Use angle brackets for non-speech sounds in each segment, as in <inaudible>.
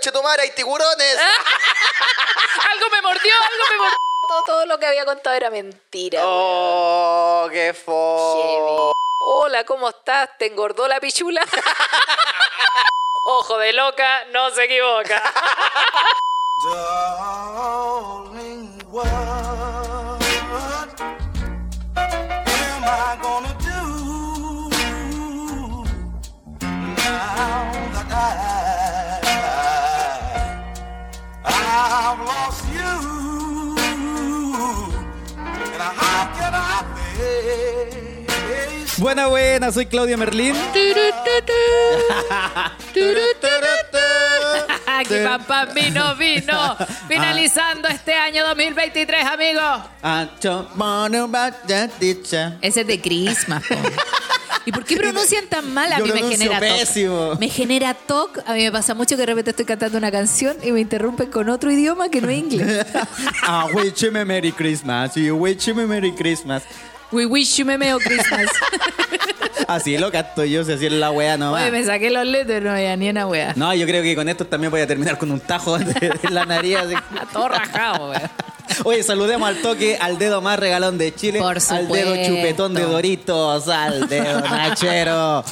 conchetumare, hay tiburones. <laughs> algo me mordió, algo me mordió. <laughs> Todo, todo lo que había contado era mentira. oh, qué fo. Hola, ¿cómo estás? ¿Te engordó la pichula? <laughs> Ojo de loca, no se equivoca. Darling, what am I gonna do now that I, I've lost you? And how can I face Buena, buena, soy Claudia Merlín. <laughs> Aquí papá vino, vino. Finalizando este año 2023, amigos. Ese es de Christmas. po. <laughs> ¿Y por qué pronuncian tan mal? A Yo mí me genera pésimo. toc. Me genera toc. A mí me pasa mucho que de repente estoy cantando una canción y me interrumpen con otro idioma que no es inglés. <laughs> Ah, wish you a Merry Christmas. You wish you a Merry Christmas. We wish you me meo Christmas. <laughs> Así lo canto yo, si así es la wea nomás. Oye, me saqué los letras, no había ni una wea. No, yo creo que con esto también voy a terminar con un tajo de- la nariz. así. Todo rajado, wea. Oye, saludemos al toque al dedo más regalón de Chile. Por Al dedo chupetón de Doritos, al dedo Nachero.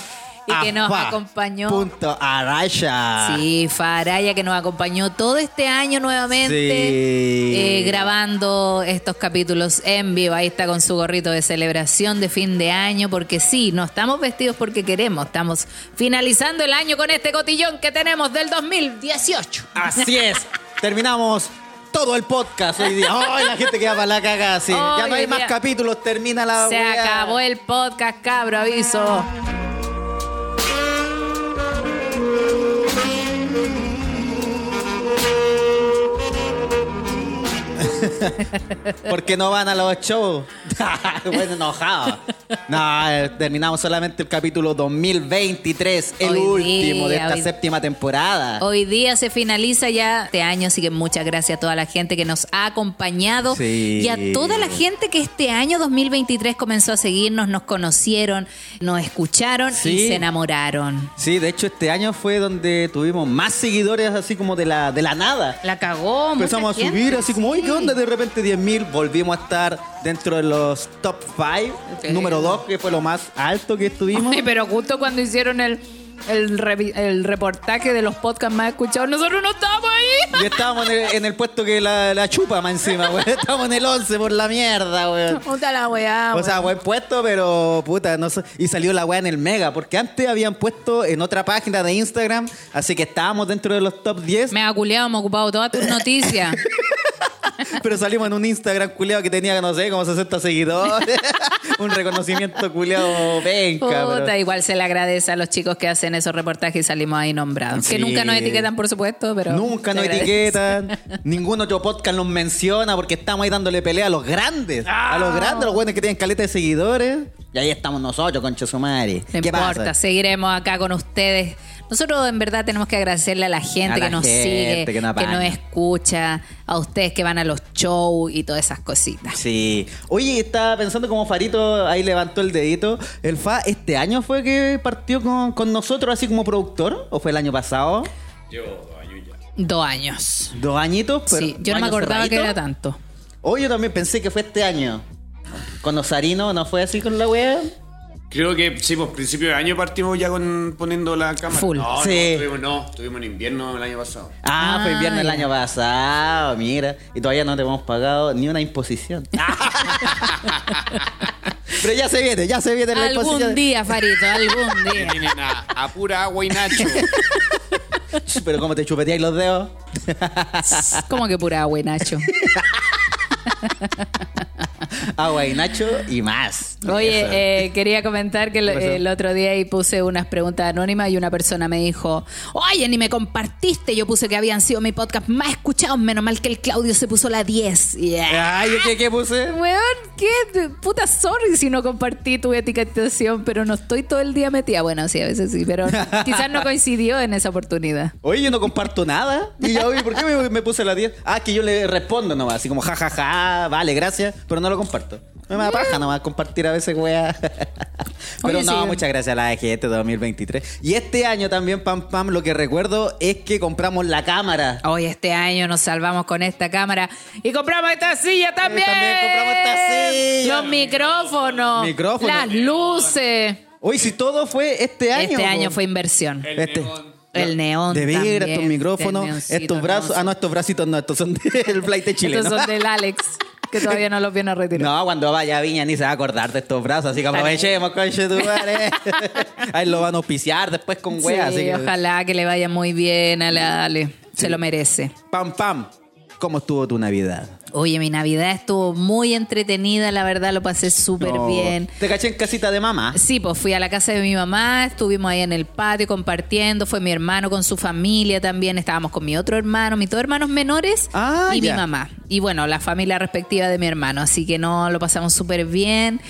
Y que nos acompañó. Punto Araya. Sí, Faraya que nos acompañó todo este año nuevamente Sí. eh, grabando estos capítulos en vivo. Ahí está con su gorrito de celebración de fin de año, porque sí, no estamos vestidos porque queremos, estamos finalizando el año con este cotillón que tenemos del 2018. Así es. <laughs> Terminamos todo el podcast hoy día. Ay, la gente queda para la cagada, sí. ya no hay día más capítulos, termina la Se wea. acabó el podcast, cabro, aviso. Porque no van a los shows. <laughs> bueno, enojado. No, eh, terminamos solamente el capítulo 2023, el Hoy último de esta hoy- séptima temporada. Hoy día se finaliza ya este año, así que muchas gracias a toda la gente que nos ha acompañado Sí. y a toda la gente que este año 2023 comenzó a seguirnos, nos conocieron, nos escucharon y se enamoraron. Sí, de hecho este año fue donde tuvimos más seguidores así como de la, de la nada. La cagó. Empezamos mucha a subir gente, así como, oye, ¿qué sí. onda? De repente 10.000, volvimos a estar dentro de los top 5, Sí. número 2, que fue lo más alto que estuvimos. Ay, pero justo cuando hicieron el, el, reportaje de los podcasts más escuchados, nosotros no estábamos ahí. Y estábamos en el, en el puesto que la, la chupa más encima, güey. <laughs> Estábamos en el 11 por la mierda, güey. Puta la weá. O sea, buen puesto, pero puta, no sé. Y salió la weá en el Mega, porque antes habían puesto en otra página de Instagram, así que estábamos dentro de los top 10, me ha culiado, hemos ocupado todas tus noticias. <laughs> <laughs> pero salimos en un Instagram culeado que tenía, no sé, como 60 seguidores. <laughs> un reconocimiento culeado penca, Puta, pero- igual se le agradece a los chicos que hacen esos reportajes y salimos ahí nombrados. Que nunca nos etiquetan, por supuesto, pero. Nunca nos agradece. etiquetan, <laughs> ningún otro podcast nos menciona porque estamos ahí dándole pelea a los grandes, a Ah. los grandes, los buenos que tienen caleta de seguidores. Y ahí estamos nosotros, concha su madre. No ¿Qué importa, pasa? seguiremos acá con ustedes. Nosotros en verdad tenemos que agradecerle a la gente A la que nos gente sigue, que que nos escucha, a ustedes que van a los shows y todas esas cositas. Sí. Oye, estaba pensando como Farito ahí levantó el dedito. ¿El Fa este año fue que partió con, con nosotros así como productor? ¿O fue el año pasado? Dos años. Dos añitos, pero. sí, yo no me ¿años acordaba que era tanto. Oye, yo también pensé que fue este año. Con Osarino, ¿no fue así con la wea? Creo que sí, pues principio de año partimos ya con poniendo la cámara. Full. No, Sí. no, estuvimos, no, estuvimos en invierno el año pasado. Ah, fue Ah, invierno el año pasado, mira. Y todavía no te hemos pagado ni una imposición. <laughs> Pero ya se viene, ya se viene la Algún imposición. día, Farito, algún <laughs> día. tienen a, a pura agua y nacho. <laughs> Pero como te chupeteáis los dedos. ¿Cómo que pura agua, Nacho? Agua y Nacho y más. Oye, eh, quería comentar que el, otro día ahí puse unas preguntas anónimas y una persona me dijo, oye, ni me compartiste. Yo puse que habían sido mi podcast más escuchados, menos mal que el Claudio se puso la 10. Yeah. Ay, ¿qué, qué puse? Weón, qué puta sorry si no compartí tu etiquetación, pero no estoy todo el día metida. Bueno, sí, a veces sí, pero <laughs> quizás no coincidió en esa oportunidad. Oye, yo no comparto nada. Y oye, ¿por qué me, me puse la 10? Ah, que yo le respondo nomás, así como jajaja, vale, gracias, pero no lo comparto. Me da paja nomás compartir a veces, weá. <laughs> Pero Oye, no, sí. muchas gracias a la gente 2023. Y este año también, Pam Pam, lo que recuerdo es que compramos la cámara. Hoy este año nos salvamos con esta cámara y compramos esta silla también. también compramos esta silla. Los micrófonos. Micrófonos. Las luces. Hoy si todo fue este año. Este año fue inversión. El Este. neón. El neón. De también, estos micrófonos, neoncito estos brazos. Ah, no, estos bracitos no, estos son <laughs> del flight de Chile. Estos ¿no? son del Alex, que todavía no los viene a retirar. No, cuando vaya a Viña ni se va a acordar de estos brazos, así que aprovechemos, conche tu madre. <laughs> Ahí lo van a auspiciar después con weas, Sí, así que. ojalá que le vaya muy bien a la Ale. Se lo merece. Pam, pam. ¿Cómo estuvo tu Navidad? Oye, mi Navidad estuvo muy entretenida, la verdad lo pasé súper No. bien. ¿Te caché en casita de mamá? Sí, pues fui a la casa de mi mamá, estuvimos ahí en el patio compartiendo, fue mi hermano con su familia también, estábamos con mi otro hermano, mis dos hermanos menores Ah, y ya. mi mamá. Y bueno, la familia respectiva de mi hermano, así que no, lo pasamos súper bien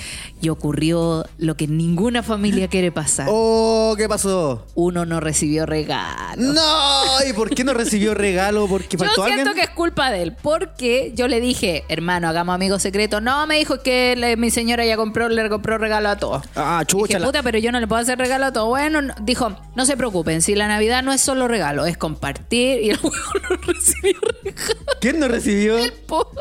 y ocurrió lo que ninguna familia quiere pasar. Oh, ¿qué pasó? Uno no recibió regalo. No, ¿y por qué no recibió regalo? ¿Porque Yo faltó siento alguien? que es culpa de él, porque yo le dije, hermano, hagamos amigos secretos. No, me dijo que le- mi señora ya compró, le compró regalo a todos. Ah, chucha. Dije, puta, pero yo no le puedo hacer regalo a todos. Bueno, no- dijo, no se preocupen, si la Navidad no es solo regalo, es compartir. Y el <laughs> huevo no recibió regalo. ¿Quién no recibió?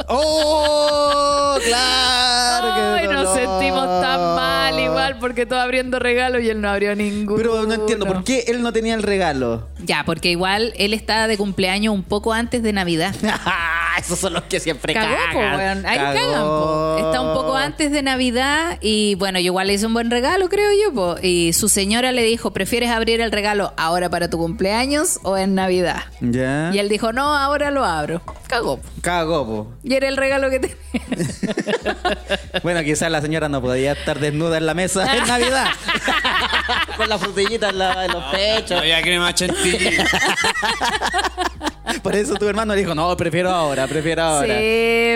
¡Oh! <laughs> ¡Claro! Ay, nos sentimos tan mal igual porque todos abriendo regalos y él no abrió ninguno. Pero no entiendo, ¿por qué él no tenía el regalo? Ya, porque igual él está de cumpleaños un poco antes de Navidad. <laughs> Esos son los que siempre Cagó, po, cagan. weón. Ahí Cagó. cagan, po. Está un poco antes de Navidad y bueno, yo igual le hice un buen regalo, creo yo, po. Y su señora le dijo, ¿prefieres abrir el regalo ahora para tu cumpleaños o en Navidad? ¿Ya? Y él dijo, no, ahora lo abro. Cagó. po. Cagó, po. Y era el regalo que tenía. <laughs> Bueno, quizás la señora no podía estar desnuda en la mesa en Navidad. <laughs> Con la frutillita en, la- en los pechos. Había crema chantilly. <laughs> Por eso tu hermano le dijo, no, prefiero ahora, prefiero ahora. Sí,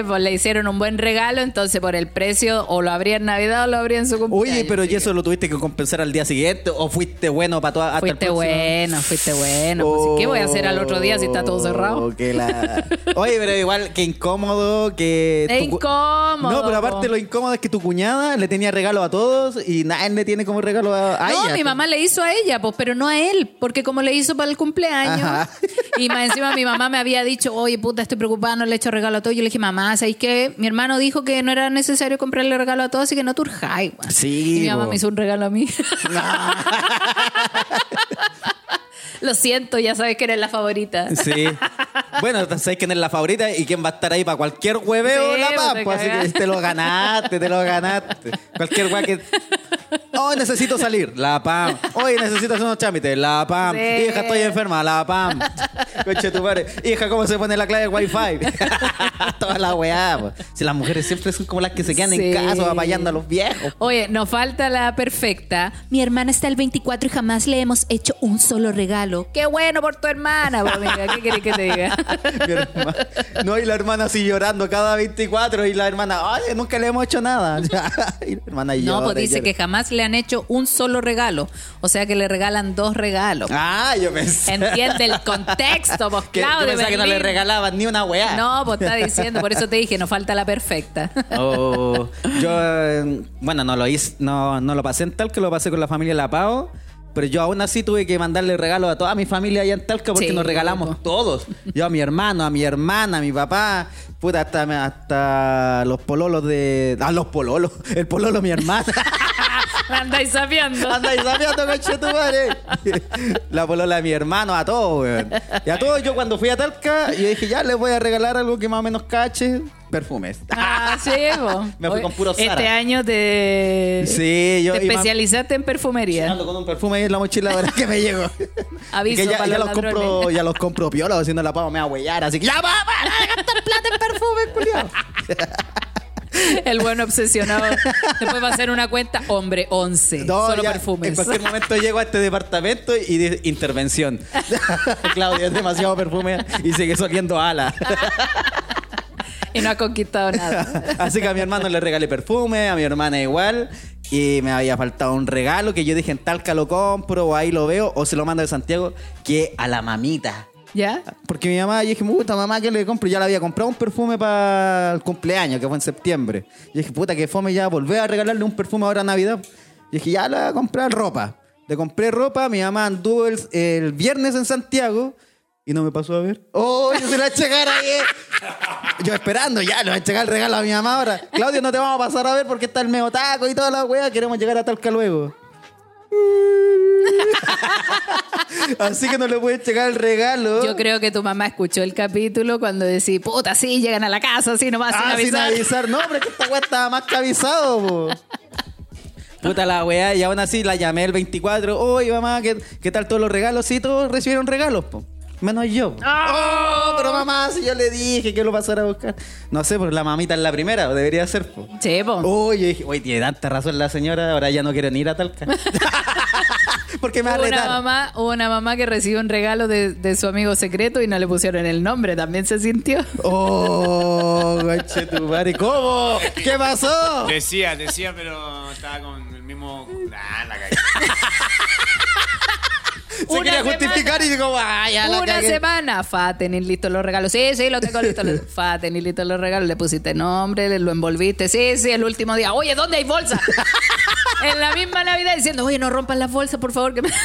pues le hicieron un buen regalo, entonces por el precio o lo abría en Navidad o lo abría en su cumpleaños. Oye, pero ¿y eso lo tuviste que compensar al día siguiente? ¿O fuiste bueno para toda hasta Fuiste bueno, fuiste bueno. Pues, ¿Qué voy a hacer al otro día si está todo cerrado? Oh, que la- Oye, pero igual que incómodo que... Es tu incómodo, No, pero aparte lo incómodo es que tu cuñada le tenía regalo a todos y nadie le tiene como regalo a, a No, ella. mi mamá le hizo a ella, pues, pero no a él, porque como le hizo para el cumpleaños. Ajá. Y más encima mi mamá me había dicho, oye, puta, estoy preocupada, no le he hecho regalo a todos. Yo le dije, mamá, ¿sabes qué? Mi hermano dijo que no era necesario comprarle regalo a todos, así que no turjáis, weón". Sí, Y mi mamá me hizo un regalo a mí. <laughs> Lo siento, ya sabes que eres la favorita. Sí. Bueno, sabes quién es la favorita y quién va a estar ahí para cualquier hueveo Sí, la pues, te pues, así que cagaste. te lo ganaste, te lo ganaste. Cualquier weá que. Hoy necesito salir, la pam. Hoy necesito hacer unos trámites, la pam. Sí. Hija, estoy enferma, la pam. <laughs> Coche tu madre. Hija, ¿cómo se pone la clave del wifi? <laughs> Toda la weá. Si las mujeres siempre son como las que se quedan Sí. en casa apoyando a los viejos. Oye, nos falta la perfecta. Mi hermana está el 24 y jamás le hemos hecho un solo regalo. Qué bueno por tu hermana, amiga. ¿Qué querés que te diga? <laughs> No, y la hermana así llorando cada 24 y la hermana, ay, nunca le hemos hecho nada. y la hermana No, llora pues y dice llora. que jamás le han hecho un solo regalo. O sea que le regalan dos regalos. Ah, yo pensé. Entiende el contexto, pues <laughs> Que, yo Claudio. pensaba que no le regalaban ni una weá. No, pues está diciendo, por eso te dije, nos falta la perfecta. <laughs> Oh, yo, eh, bueno, no lo hice, no, no lo pasé en Talca, lo pasé con la familia La Pau. Pero yo aún así tuve que mandarle regalos a toda mi familia allá en Talca porque Sí, nos regalamos loco. todos. Yo a mi hermano, a mi hermana, a mi papá, puta, hasta, hasta los pololos de. Ah, los pololos. <laughs> El pololo mi hermana. Andáis sabiendo. Anda y sabiendo, coche tu madre. La polola de mi hermano, a todos, weón. Y a todos, yo cuando fui a Talca, yo dije, ya les voy a regalar algo que más o menos cache. Perfumes. Ah, sí, po. Me fui con puro Zara. Este año te, Sí, yo te especializaste en perfumería. Ando con un perfume ahí en la mochila ahora que me llegó. Aviso que ya, para ya los los compro, ya los compro piola, haciendo la pava me va a huellar, así que ya va, va, a gastar plata en perfume, culiao. <laughs> El bueno obsesionado. Después va a hacer una cuenta, hombre, 11. No, solo ya, perfumes. En cualquier momento llego a este departamento y de intervención. <laughs> Claudia, es demasiado perfume y sigue soliendo ala. <laughs> Y no ha conquistado nada. Así que a mi hermano le regalé perfume, a mi hermana igual. Y me había faltado un regalo que yo dije en Talca lo compro o ahí lo veo o se lo mando de Santiago, que a la mamita. ¿Ya? Porque mi mamá, yo dije, puta mamá, ¿qué le compro? Ya le había comprado un perfume para el cumpleaños, que fue en septiembre. Y dije, puta, que fome ya, volver a regalarle un perfume ahora a Navidad. Y dije, ya le voy a comprar ropa. Le compré ropa, mi mamá anduvo el, viernes en Santiago y no me pasó a ver. ¡Oh, yo se la cara <laughs> ahí! Yo esperando, ya, le voy a checar el regalo a mi mamá ahora. Claudio, no te vamos a pasar a ver porque está el meotaco y toda la wea. Queremos llegar a Talca luego. Así que no le puedes checar el regalo. Yo creo que tu mamá escuchó el capítulo cuando decís, puta, sí, llegan a la casa, así nomás sin Ah, sin avisar. avisar. No, pero es que esta weá estaba más que avisado, po. Puta la weá, y aún así la llamé el 24. Oye, mamá, ¿qué, qué tal todos los regalos? Sí, todos recibieron regalos, po. Menos yo. Oh, pero mamá, si yo le dije que lo pasara a buscar. No sé, porque la mamita es la primera, o debería ser, po. Sí, po. Oye, dije, oye, tiene tanta razón la señora, ahora ya no quieren ir a Talca. <laughs> <laughs> porque me va a Hubo una retar. mamá, hubo una mamá que recibió un regalo de, de su amigo secreto y no le pusieron el nombre, también se sintió. Oh, <laughs> tu madre. ¿Cómo? ¿Qué pasó? Decía, decía, pero estaba con el mismo. Ah, la cagué. Se quería semana. justificar y digo, vaya, la Una cagué". semana, fa, tener listos los regalos. Sí, sí, lo tengo listo. Fa, tener listos los regalos. Le pusiste nombre, le- lo envolviste. Sí, sí, el último día. Oye, ¿dónde hay bolsa? <laughs> en la misma Navidad diciendo, oye, no rompan las bolsas, por favor. Que me... <laughs>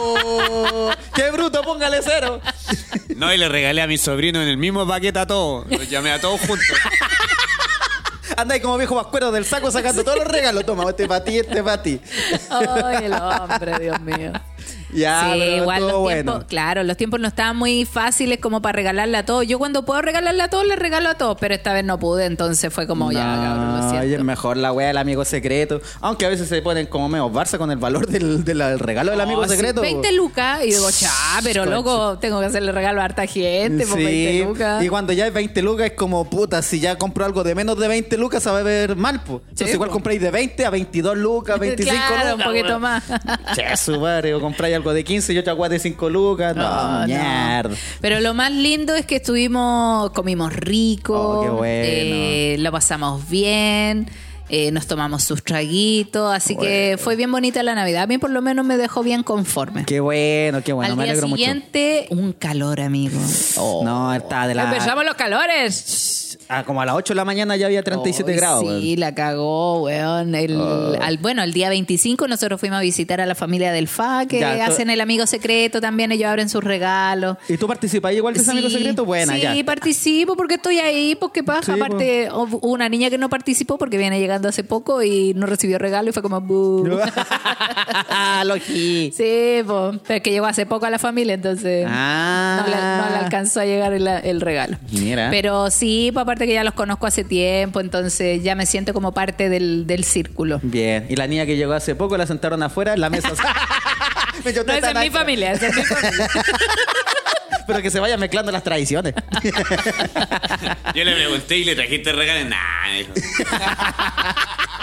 Uh, ¡Qué bruto! Póngale cero. No, y le regalé a mi sobrino en el mismo paquete a todos. Los llamé a todos juntos. Anda ahí como viejo vascuero del saco sacando todos los regalos. Toma, este para ti, este para ti. Ay, el hombre, Dios mío. Ya, sí, igual los estuvo tiempos, bueno. claro, los tiempos no estaban muy fáciles como para regalarle a todos. Yo cuando puedo regalarle a todos, les regalo a todos, pero esta vez no pude, entonces fue como ya, cabrón, lo No, es siento. mejor la wea del amigo secreto. Aunque a veces se ponen como medio Barça con el valor del, del regalo del amigo No, sí, secreto. 20 lucas y digo, cha, pero loco, tengo que hacerle regalo a harta gente, por 20 lucas. y cuando ya es 20 lucas es como puta, si ya compro algo de menos de 20 lucas se va a ver mal, pues. Entonces Sí, igual po. compráis de 20 a 22 lucas, 25 <laughs> Claro, lucas. un poquito más. Che, su madre, o compráis algo de 15 y otra agua de 5 lucas. No, mierda. Pero lo más lindo es que estuvimos, comimos rico, Oh, qué bueno. eh, lo pasamos bien, eh, nos tomamos sus traguitos, así que fue bien bonita la Navidad. A mí por lo menos me dejó bien conforme. Qué bueno, qué bueno, Al me día alegro mucho. siguiente, un calor, amigo. No, está de la. Empezamos los calores. Ah, como a las 8 de la mañana ya había 37 Ay, grados. Sí, weón. la cagó, weón. El, al, bueno, el día 25 nosotros fuimos a visitar a la familia del FA, que Ya, hacen el amigo secreto también, ellos abren sus regalos. ¿Y tú participas igual de ese amigo secreto? Buena, sí, ya. participo porque estoy ahí, porque pasa. Sí, Aparte, hubo una niña que no participó porque viene llegando hace poco y no recibió regalo y fue como. <laughs> <laughs> Logi. Sí, pues, pero es que llegó hace poco a la familia, entonces Ah. no, le, no le alcanzó a llegar el, el regalo. Mira. Pero sí, pues aparte que ya los conozco hace tiempo, entonces ya me siento como parte del, del círculo. Bien. Y la niña que llegó hace poco la sentaron afuera en la mesa. <laughs> Me No, esa es mi familia, esa es mi <laughs> familia. Pero que se vayan mezclando las tradiciones. Yo le pregunté y le trajiste regalo. Nah, dijo. <laughs>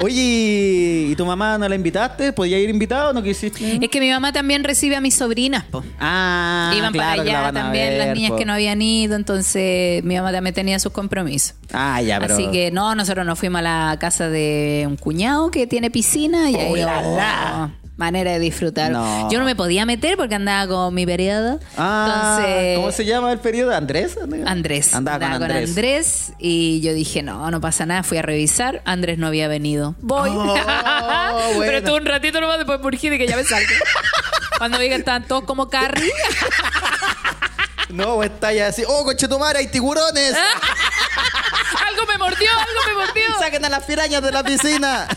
Oye, ¿y tu mamá no la invitaste? ¿Podía ir invitado o no quisiste? Es que mi mamá también recibe a mis sobrinas, po. Ah, Iban claro para la allá van a también ver, las niñas po. que no habían ido, entonces mi mamá también tenía sus compromisos. Ah, ya, pero. Así que no, nosotros nos fuimos a la casa de un cuñado que tiene piscina y ahí Oh, la, la. Manera de disfrutar. No. Yo no me podía meter porque andaba con mi periodo. Ah, entonces, ¿cómo se llama el periodo? ¿Andrés? Andrés. Andaba con Andrés. Andrés y yo dije, no, no pasa nada. Fui a revisar. Andrés no había venido. Voy. Oh, <laughs> Pero estuve un ratito nomás después y que ya me salgo. <laughs> Cuando vi que estaban todos como Carrie. <laughs> No, está ya así. ¡Oh, conchetumare, hay tiburones! algo me mordió, algo me mordió. ¡Saquen a las pirañas de la piscina!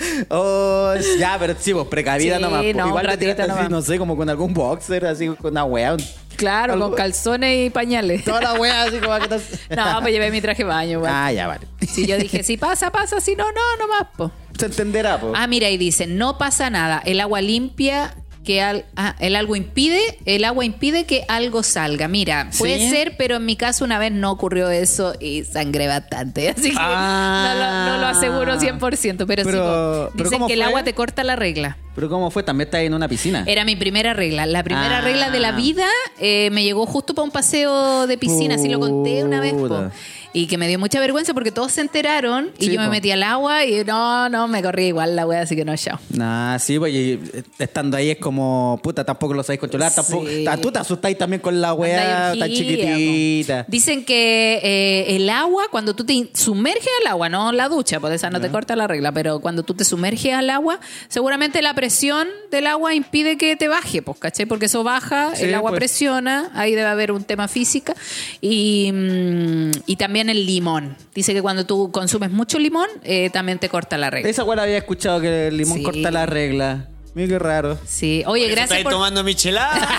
<laughs> Oh, ya, pero sí, vos precavida Sí, nomás. no, Igual te tiraste así, nomás. no sé, como con algún boxer, así con una wea. Claro, algo- con calzones y pañales. Toda la wea así como <laughs> que te- No, pues llevé mi traje de baño, güey. Ah, ya, vale. Si yo dije, si pasa, pasa, si no, no, no más, po. Se entenderá, po. Ah, mira, y dice, no pasa nada. El agua limpia que al, ah, el algo impide, el agua impide que algo salga. Mira, puede ¿Sí? ser, pero en mi caso una vez no ocurrió eso y sangré bastante. <laughs> Así que Ah. no, lo, no lo aseguro 100%, pero, sí, Pero- pero dicen ¿cómo que el agua te corta la regla. Pero ¿cómo fue? También estás en una piscina. Era mi primera regla. La primera Ah. regla de la vida eh, me llegó justo para un paseo de piscina, así lo conté una vez. po. Y que me dio mucha vergüenza porque todos se enteraron y Sí, yo me metí al agua y no, no, me corrí igual la wea, así que no, chao. Nah, sí, pues y estando ahí es como, puta, tampoco lo sabéis controlar, tampoco. Sí. Tú te asustáis también con la Anda tan chiquitita. po. Dicen que eh, el agua, cuando tú te sumerges al agua, no la ducha, porque esa no te corta la regla, pero cuando tú te sumerges al agua, seguramente la presión del agua impide que te baje, pues, ¿cachai? Porque eso baja, Sí, el agua pues. presiona, ahí debe haber un tema física. Y, mm, y también el limón. Dice que cuando tú consumes mucho limón, eh, también te corta la regla. Esa la había escuchado que el limón Sí. corta la regla. Mira qué raro. Sí, oye, gracias ¿Estáis por... tomando michelada? <laughs>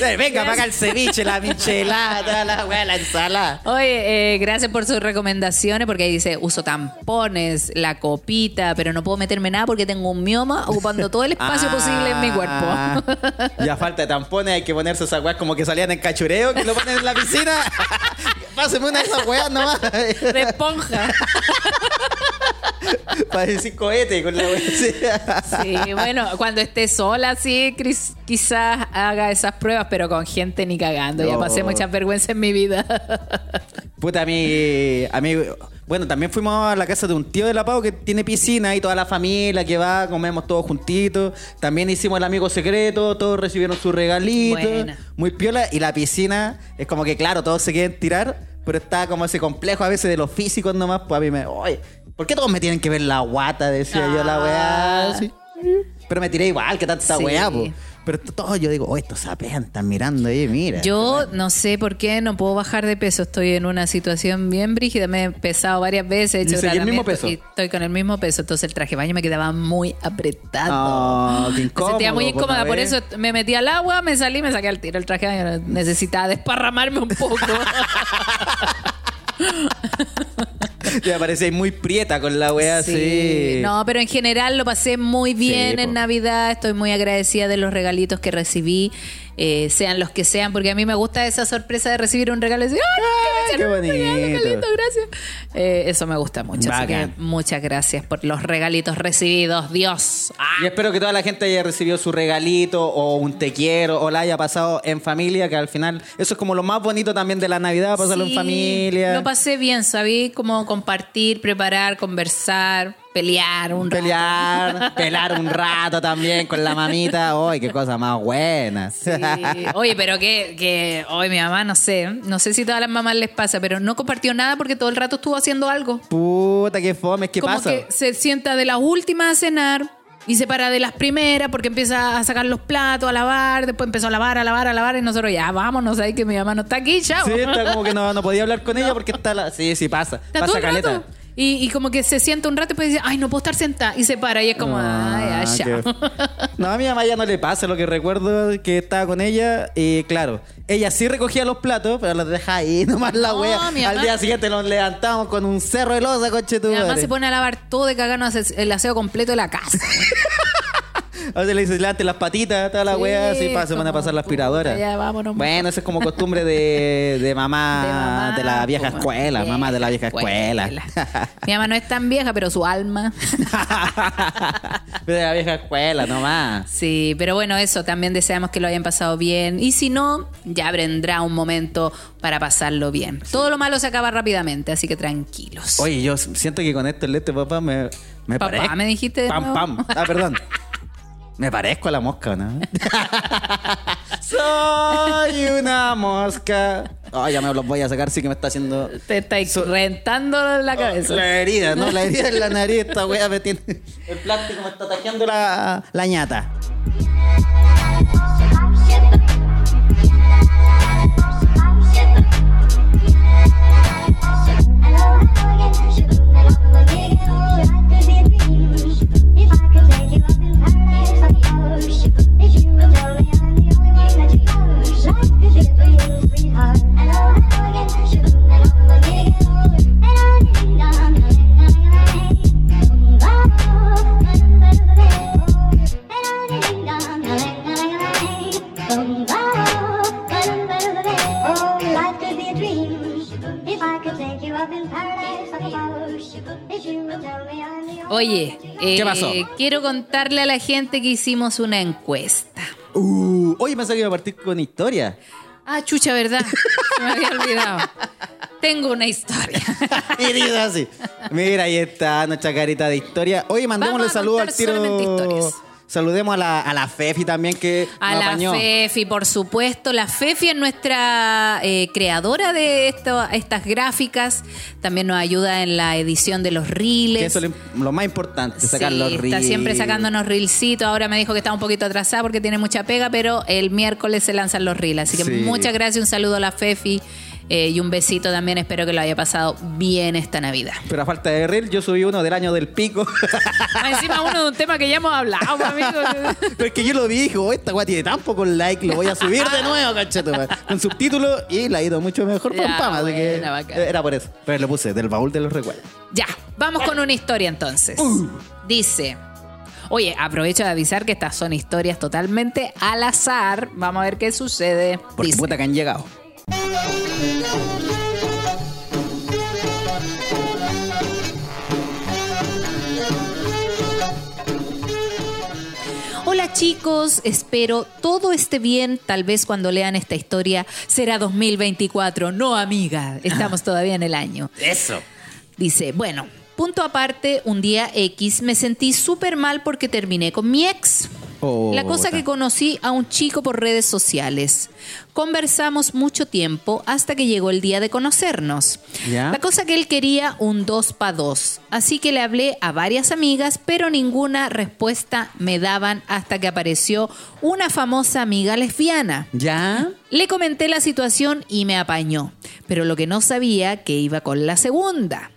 Eh, Venga, paga el ceviche, la michelada, la weá, la ensalada. Oye, eh, gracias por sus recomendaciones, porque ahí dice, uso tampones, la copita, pero no puedo meterme nada porque tengo un mioma ocupando todo el <laughs> espacio posible en mi cuerpo. Ah, Ya falta de tampones, hay que ponerse esas weas como que salían en cachureo, que lo ponen en la piscina. <laughs> Páseme una de esas weas nomás. De esponja. Para decir cohete con la wea. Sí. Bueno, cuando esté sola, sí, Cris- quizás haga esas pruebas, pero con gente ni cagando. Ya No. pasé muchas vergüenzas en mi vida. Puta, a mí, a mí, bueno, también fuimos a la casa de un tío de La Pau que tiene piscina y toda la familia que va, comemos todos juntitos. También hicimos el amigo secreto, todos recibieron su regalito. Buena. Muy piola. Y la piscina es como que, claro, todos se quieren tirar, pero está como ese complejo a veces de los físicos nomás. Pues a mí me, oye, ¿por qué todos me tienen que ver la guata? Decía yo la weá. Ah. así. Pero me tiré igual que tanta Sí. weá, po. Pero todos yo digo, oh, estos sapean, están mirando ahí, mira. Yo no sé por qué no puedo bajar de peso. Estoy en una situación bien brígida. Me he pesado varias veces. He hecho ¿Y el mismo peso? Y estoy con el mismo peso. Entonces el traje de baño me quedaba muy apretado. Oh, qué me sentía muy incómodo, incómoda. Por ¿no eso me metí al agua, me salí, me saqué al tiro el traje de baño. Necesitaba desparramarme un poco. <laughs> <laughs> <laughs> Te parecéis muy prieta con la weá así. No, pero en general lo pasé muy bien Sí, en po. Navidad. Estoy muy agradecida de los regalitos que recibí, eh, sean los que sean, porque a mí me gusta esa sorpresa de recibir un regalo y decir, ¡ay, qué bonito! bonito! qué lindo, gracias! Eh, eso me gusta mucho. Así que muchas gracias por los regalitos recibidos. Dios. ¡Ah! Y espero que toda la gente haya recibido su regalito o un te quiero o la haya pasado en familia, que al final eso es como lo más bonito también de la Navidad, pasarlo en familia. Lo pasé bien, sabí como compartir, preparar, conversar, pelear un rato. Pelear, <laughs> pelar un rato también con la mamita. ¡Ay, qué cosa más buena! Sí. Oye, pero que, que hoy mi mamá, no sé, no sé si a todas las mamás les pasa, pero no compartió nada porque todo el rato estuvo haciendo algo. Puta, qué fome, ¿qué Como pasa? que se sienta de las últimas a cenar y se para de las primeras porque empieza a sacar los platos, a lavar, después empezó a lavar, a lavar, a lavar y nosotros ya vámonos ahí que mi mamá no está aquí, chao. Sí, está como que no, no podía hablar con <laughs> ella porque está la... Sí, sí, pasa. Está pasa caleta. rato. Y, y como que se sienta un rato y después dice, ay, no puedo estar sentada. Y se para y es como, Ah, ay, ya, <laughs> No, a mi mamá ya no le pasa. Lo que recuerdo que estaba con ella y claro, ella sí recogía los platos, pero los dejaba ahí <laughs> nomás la No, wea. Al mamá- día siguiente nos levantamos con un cerro de losa, coche tu Mi mamá se pone a lavar todo de cagar, no hace el aseo completo de la casa. <laughs> A veces le dice, levante las patitas, toda la Sí, wea, así para se van a pasar la aspiradora. ya, vámonos. Bueno, eso es como <laughs> costumbre de, de mamá, De mamá, de la vieja escuela, vieja mamá de la vieja escuela. Mi mamá no es tan vieja, pero su alma. <laughs> de la vieja escuela, nomás. Sí, pero bueno, eso, también deseamos que lo hayan pasado bien. Y si no, ya vendrá un momento para pasarlo bien. Todo lo malo se acaba rápidamente, así que tranquilos. Oye, yo siento que con esto el este papá me, me Papá, parezco. ¿me dijiste Pam, pam. Ah, perdón. <laughs> Me parezco a la mosca, ¿no? <laughs> Soy una mosca. Ay, ya me los voy a sacar, sí que me está haciendo. Te estáis rentando la cabeza. La herida, ¿no? La herida en la nariz, esta wea me tiene. El plástico me está tajeando la, la ñata. Oye, eh, ¿Qué pasó? quiero contarle a la gente que hicimos una encuesta. Uh, oye, pensé que iba a partir con historia. Ah, chucha, ¿verdad? Me había olvidado. tengo una historia. <laughs> y dice así. Mira, ahí está nuestra carita de historia. Oye, mandémosle saludos al tiro. Saludemos a la, a la Fefi también que A nos la apañó. Fefi, por supuesto. La Fefi es nuestra eh, creadora de esto- estas gráficas. También nos ayuda en la edición de los reels. Que eso es lo, lo más importante, sacar Sí, los está reels. siempre sacándonos reelcitos. Ahora me dijo que está un poquito atrasada porque tiene mucha pega, pero el miércoles se lanzan los reels. Así que Sí. muchas gracias, un saludo a la Fefi eh, y un besito también. Espero que lo haya pasado bien esta Navidad. Pero a falta de reel, yo subí uno del año del pico. Ah, Encima uno de un tema que ya hemos hablado, pues, amigo. <laughs> Pero es que yo lo dije, oh, esta weá tiene tan poco like, lo voy a subir de nuevo, cacheto. Con subtítulo y la ha ido mucho mejor Ya, pam, así que era por eso. Pero lo puse del baúl de los recuerdos. Ya, vamos con una historia entonces. Dice. Oye, aprovecho de avisar que estas son historias totalmente al azar. Vamos a ver qué sucede. Porque Dice, puta que han llegado. Hola chicos, espero todo esté bien. Tal vez cuando lean esta historia será 2024. No, amiga, estamos <laughs> todavía en el año. Eso. Dice, bueno, punto aparte, un día X me sentí súper mal porque terminé con mi ex. Oh, La cosa que conocí a un chico por redes sociales. Conversamos mucho tiempo hasta que llegó el día de conocernos. ¿Ya? La cosa que él quería un 2 para 2. Así que le hablé a varias amigas, pero ninguna respuesta me daban hasta que apareció una famosa amiga lesbiana. ¿Ya? Le comenté la situación y me apañó, pero lo que no sabía que iba con la segunda.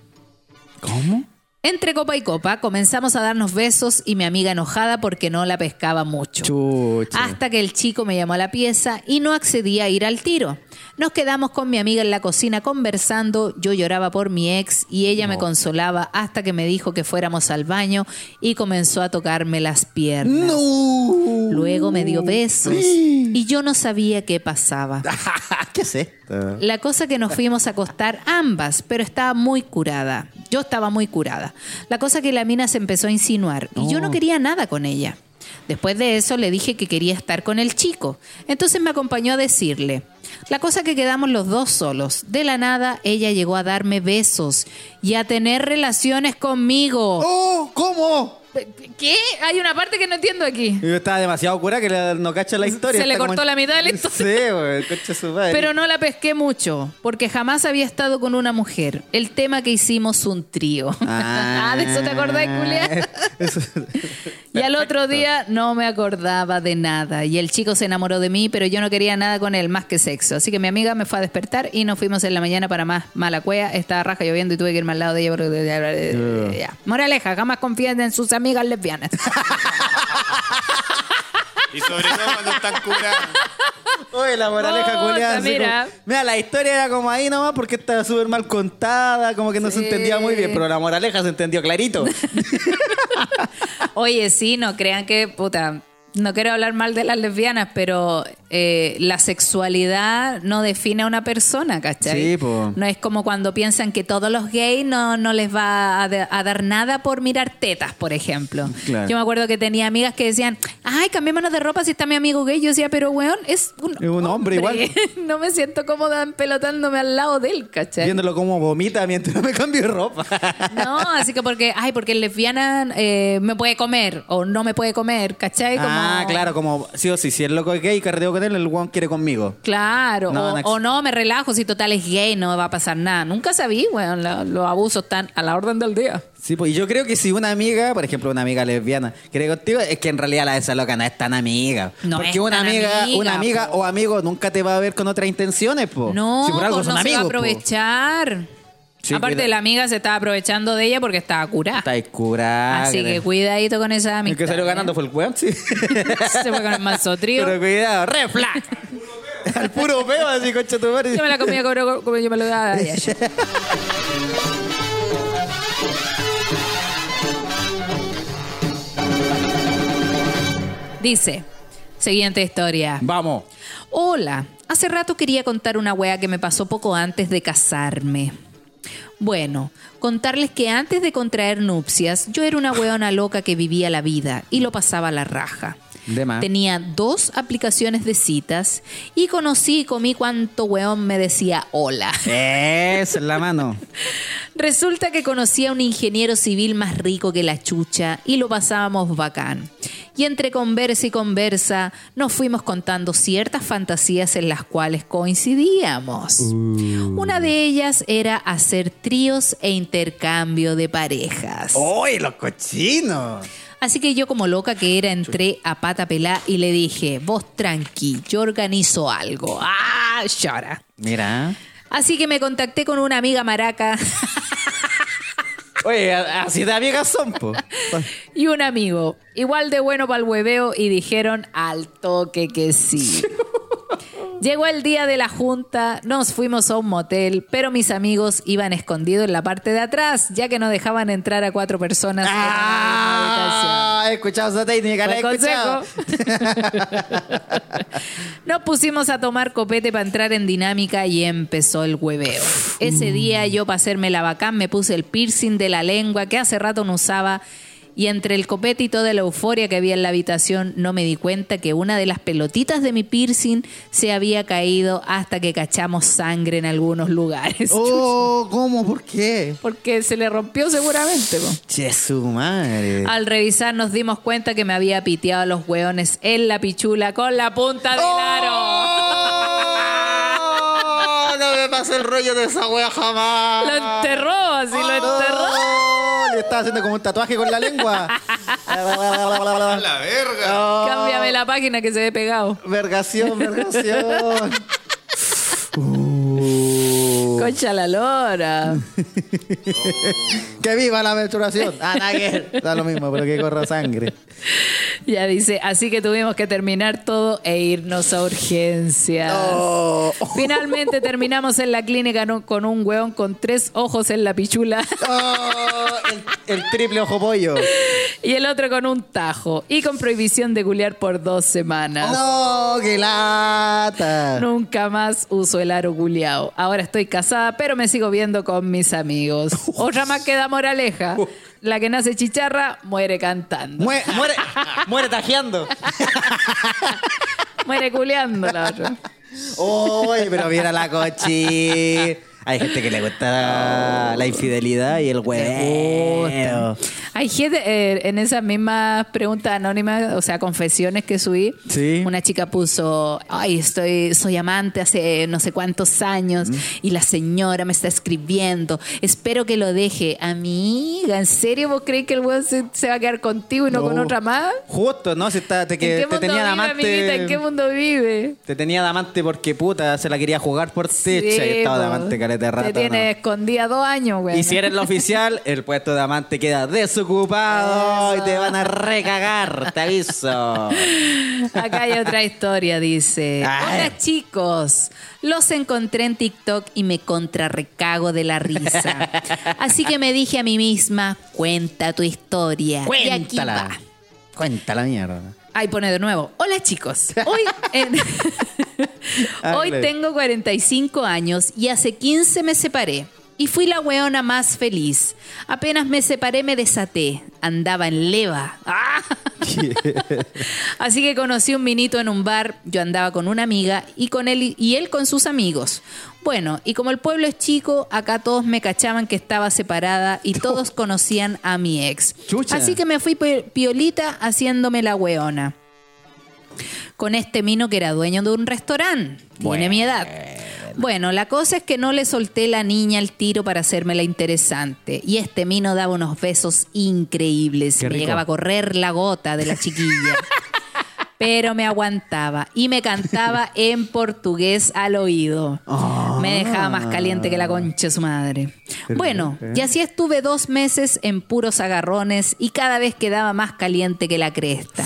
¿Cómo? Entre copa y copa comenzamos a darnos besos y mi amiga enojada porque no la pescaba mucho. Chucha. Hasta que el chico me llamó a la pieza y no accedía a ir al tiro. Nos quedamos con mi amiga en la cocina conversando, yo lloraba por mi ex y ella me consolaba hasta que me dijo que fuéramos al baño y comenzó a tocarme las piernas. ¡No! Luego me dio besos y yo no sabía qué pasaba. <laughs> ¿Qué es esto? La cosa que nos fuimos a acostar ambas, pero estaba muy curada. Yo estaba muy curada. La cosa que la mina se empezó a insinuar y yo no quería nada con ella. Después de eso le dije que quería estar con el chico. Entonces me acompañó a decirle. La cosa que quedamos los dos solos. De la nada ella llegó a darme besos y a tener relaciones conmigo. ¡Oh! ¿Cómo? ¿Qué? Hay una parte que no entiendo aquí. Yo estaba demasiado cura que no cacha la historia. Se le como cortó la mitad de la historia. Sí, güey, coche su madre. Pero no la pesqué mucho, porque jamás había estado con una mujer. El tema que hicimos un trío. Ah, <laughs> ¿de eso te acordás, Julia? Y al otro día no me acordaba de nada. Y el chico se enamoró de mí, pero yo no quería nada con él más que sexo. Así que mi amiga me fue a despertar y nos fuimos en la mañana para más mala cueva. Estaba raja lloviendo y tuve que irme al lado de ella. porque- ya. Moraleja, jamás confíen en sus amigas lesbianas. <laughs> Y sobre todo cuando están curadas. Oye, la moraleja culiada. así mira. como- Mira, la historia era como ahí nomás porque estaba súper mal contada, como que no se entendía muy bien, pero la moraleja se entendió clarito. <laughs> Oye, sí, no crean que, puta, no quiero hablar mal de las lesbianas, pero eh, la sexualidad no define a una persona, ¿cachai? Sí, po. No es como cuando piensan que todos los gays no, no les va a, de- a dar nada por mirar tetas, por ejemplo. Claro. Yo me acuerdo que tenía amigas que decían, ay, cambiémonos de ropa si está mi amigo gay. Yo decía, pero weón, es un, Es un hombre igual. <laughs> no me siento cómoda pelotándome al lado de él, ¿cachai? Viéndolo como vomita mientras me cambio de ropa. <laughs> No, así que porque, ay, porque el lesbiana eh, me puede comer o no me puede comer, ¿cachai? Como- Ah, claro, como sí o sí, si el loco es gay carreteo el weón quiere conmigo. Claro, No, o, no ex- o no, me relajo, si total es gay, no va a pasar nada. Nunca sabí, weón, lo- los abusos están a la orden del día. Sí, pues y yo creo que si una amiga, por ejemplo, una amiga lesbiana, quiere contigo, es que en realidad la de esa loca no es tan amiga. No Porque es una tan amiga, amiga, una amiga po. o amigo nunca te va a ver con otras intenciones, po. No, si por algo pues son no se va a amigos, po. aprovechar. Sí, Aparte, cuida- la amiga se estaba aprovechando de ella porque estaba curada. Está curada. Así que cuidadito con esa El amistad. que salió ganando ¿eh? fue el weón, sí. <laughs> Se fue con el manso trío. Pero cuidado, flag. <laughs> Al puro peo, así, concha tu madre. Yo me la comía como, como yo me lo daba a ella. <laughs> Dice, siguiente historia. Vamos. Hola, hace rato quería contar una wea que me pasó poco antes de casarme. Bueno, contarles que antes de contraer nupcias, yo era una weona loca que vivía la vida y lo pasaba a la raja. De más. Tenía dos aplicaciones de citas y conocí y comí cuanto weón me decía hola. En la mano. <laughs> Resulta que conocí a un ingeniero civil más rico que la chucha y lo pasábamos bacán. Y entre conversa y conversa nos fuimos contando ciertas fantasías en las cuales coincidíamos. Una de ellas era hacer tríos e intercambio de parejas. ¡Uy, los cochinos! Así que yo como loca que era entré a pata pelá y le dije, vos tranqui, yo organizo algo. ¡Ah, llora! Mira. Así que me contacté con una amiga maraca <laughs> Oye, así de amigas son, po. y un amigo, igual de bueno para el hueveo, y dijeron al toque que sí. <laughs> Llegó el día de la junta, nos fuimos a un motel, pero mis amigos iban escondidos en la parte de atrás, ya que no dejaban entrar a cuatro personas Ah, he escuchado esa técnica, la he escuchado. <laughs> Nos pusimos a tomar copete para entrar en dinámica y empezó el hueveo. Ese día yo para hacerme la bacán me puse el piercing de la lengua que hace rato no usaba y entre el copete y toda la euforia que había en la habitación no me di cuenta que una de las pelotitas de mi piercing se había caído hasta que cachamos sangre en algunos lugares. Oh, <laughs> ¿cómo? ¿Por qué? Porque se le rompió seguramente. su madre. Al revisar nos dimos cuenta que me había piteado a los hueones en la pichula con la punta del aro. ¡Oh! <laughs> No me pasa el rollo de esa wea jamás. Lo enterró, así lo enterró. Oh, Le estaba haciendo como un tatuaje con la lengua. A <laughs> la verga. Cámbiame la página que se ve pegado. Vergación, vergación. Uh. <laughs> Concha la lora. <laughs> que viva la menstruación. <laughs> Que- Da lo mismo, pero que corra sangre. <laughs> Ya dice, así que tuvimos que terminar todo e irnos a urgencias. Finalmente terminamos en la clínica con un hueón con tres ojos en la pichula Oh, el, el triple ojo pollo. y el otro con un tajo y con prohibición de culiar por dos semanas. No, qué lata. Nunca más uso el aro culiao. Ahora estoy casada, pero me sigo viendo con mis amigos. <laughs> Otra más queda moraleja. La que nace chicharra muere cantando. Mue- muere, muere tajeando. <laughs> Muere culeando la otra. Oye, pero viera la cochi. Hay gente que le gusta la, la infidelidad y el huevo. Hay gente eh, en esas mismas preguntas anónimas, o sea, confesiones que subí. Sí. Una chica puso, ay, estoy, soy amante hace no sé cuántos años y la señora me está escribiendo. Espero que lo deje. Amiga, ¿en serio vos crees que el weón se, se va a quedar contigo y no, con otra más? Justo, ¿no? Si está, te, ¿En que, qué te mundo tenía de vive, amante. amiguita? ¿En qué mundo vive? Te tenía de amante porque puta se la quería jugar por techa y estaba de amante caleta de rato. Te tiene ¿no? escondida dos años, güey. Y si eres la oficial, el puesto de amante queda desocupado y te van a recagar, te aviso. Acá hay otra historia, dice. Ay. Hola chicos, los encontré en TikTok y me contrarrecago de la risa. Así que me dije a mí misma, cuenta tu historia. Y aquí Cuéntala. va. Cuéntala mierda. Ahí pone de nuevo. Hola chicos. Hoy, en- <laughs> <laughs> Hoy tengo 45 años y hace 15 me separé. Y fui la weona más feliz. Apenas me separé me desaté. Andaba en leva. ¡Ah! <laughs> Así que conocí un minito en un bar. Yo andaba con una amiga y con él y él con sus amigos. Bueno, y como el pueblo es chico, acá todos me cachaban que estaba separada y <laughs> todos conocían a mi ex. Chucha. Así que me fui pi- piolita haciéndome la weona con este mino que era dueño de un restaurante. Tiene mi edad. Bueno, la cosa es que no le solté la niña al tiro para hacerme la interesante. Y este mino daba unos besos increíbles. Me llegaba a correr la gota de la chiquilla. <laughs> Pero me aguantaba y me cantaba <laughs> en portugués al oído. Me dejaba más caliente que la concha de su madre. Bueno, y así estuve dos meses en puros agarrones y cada vez quedaba más caliente que la cresta.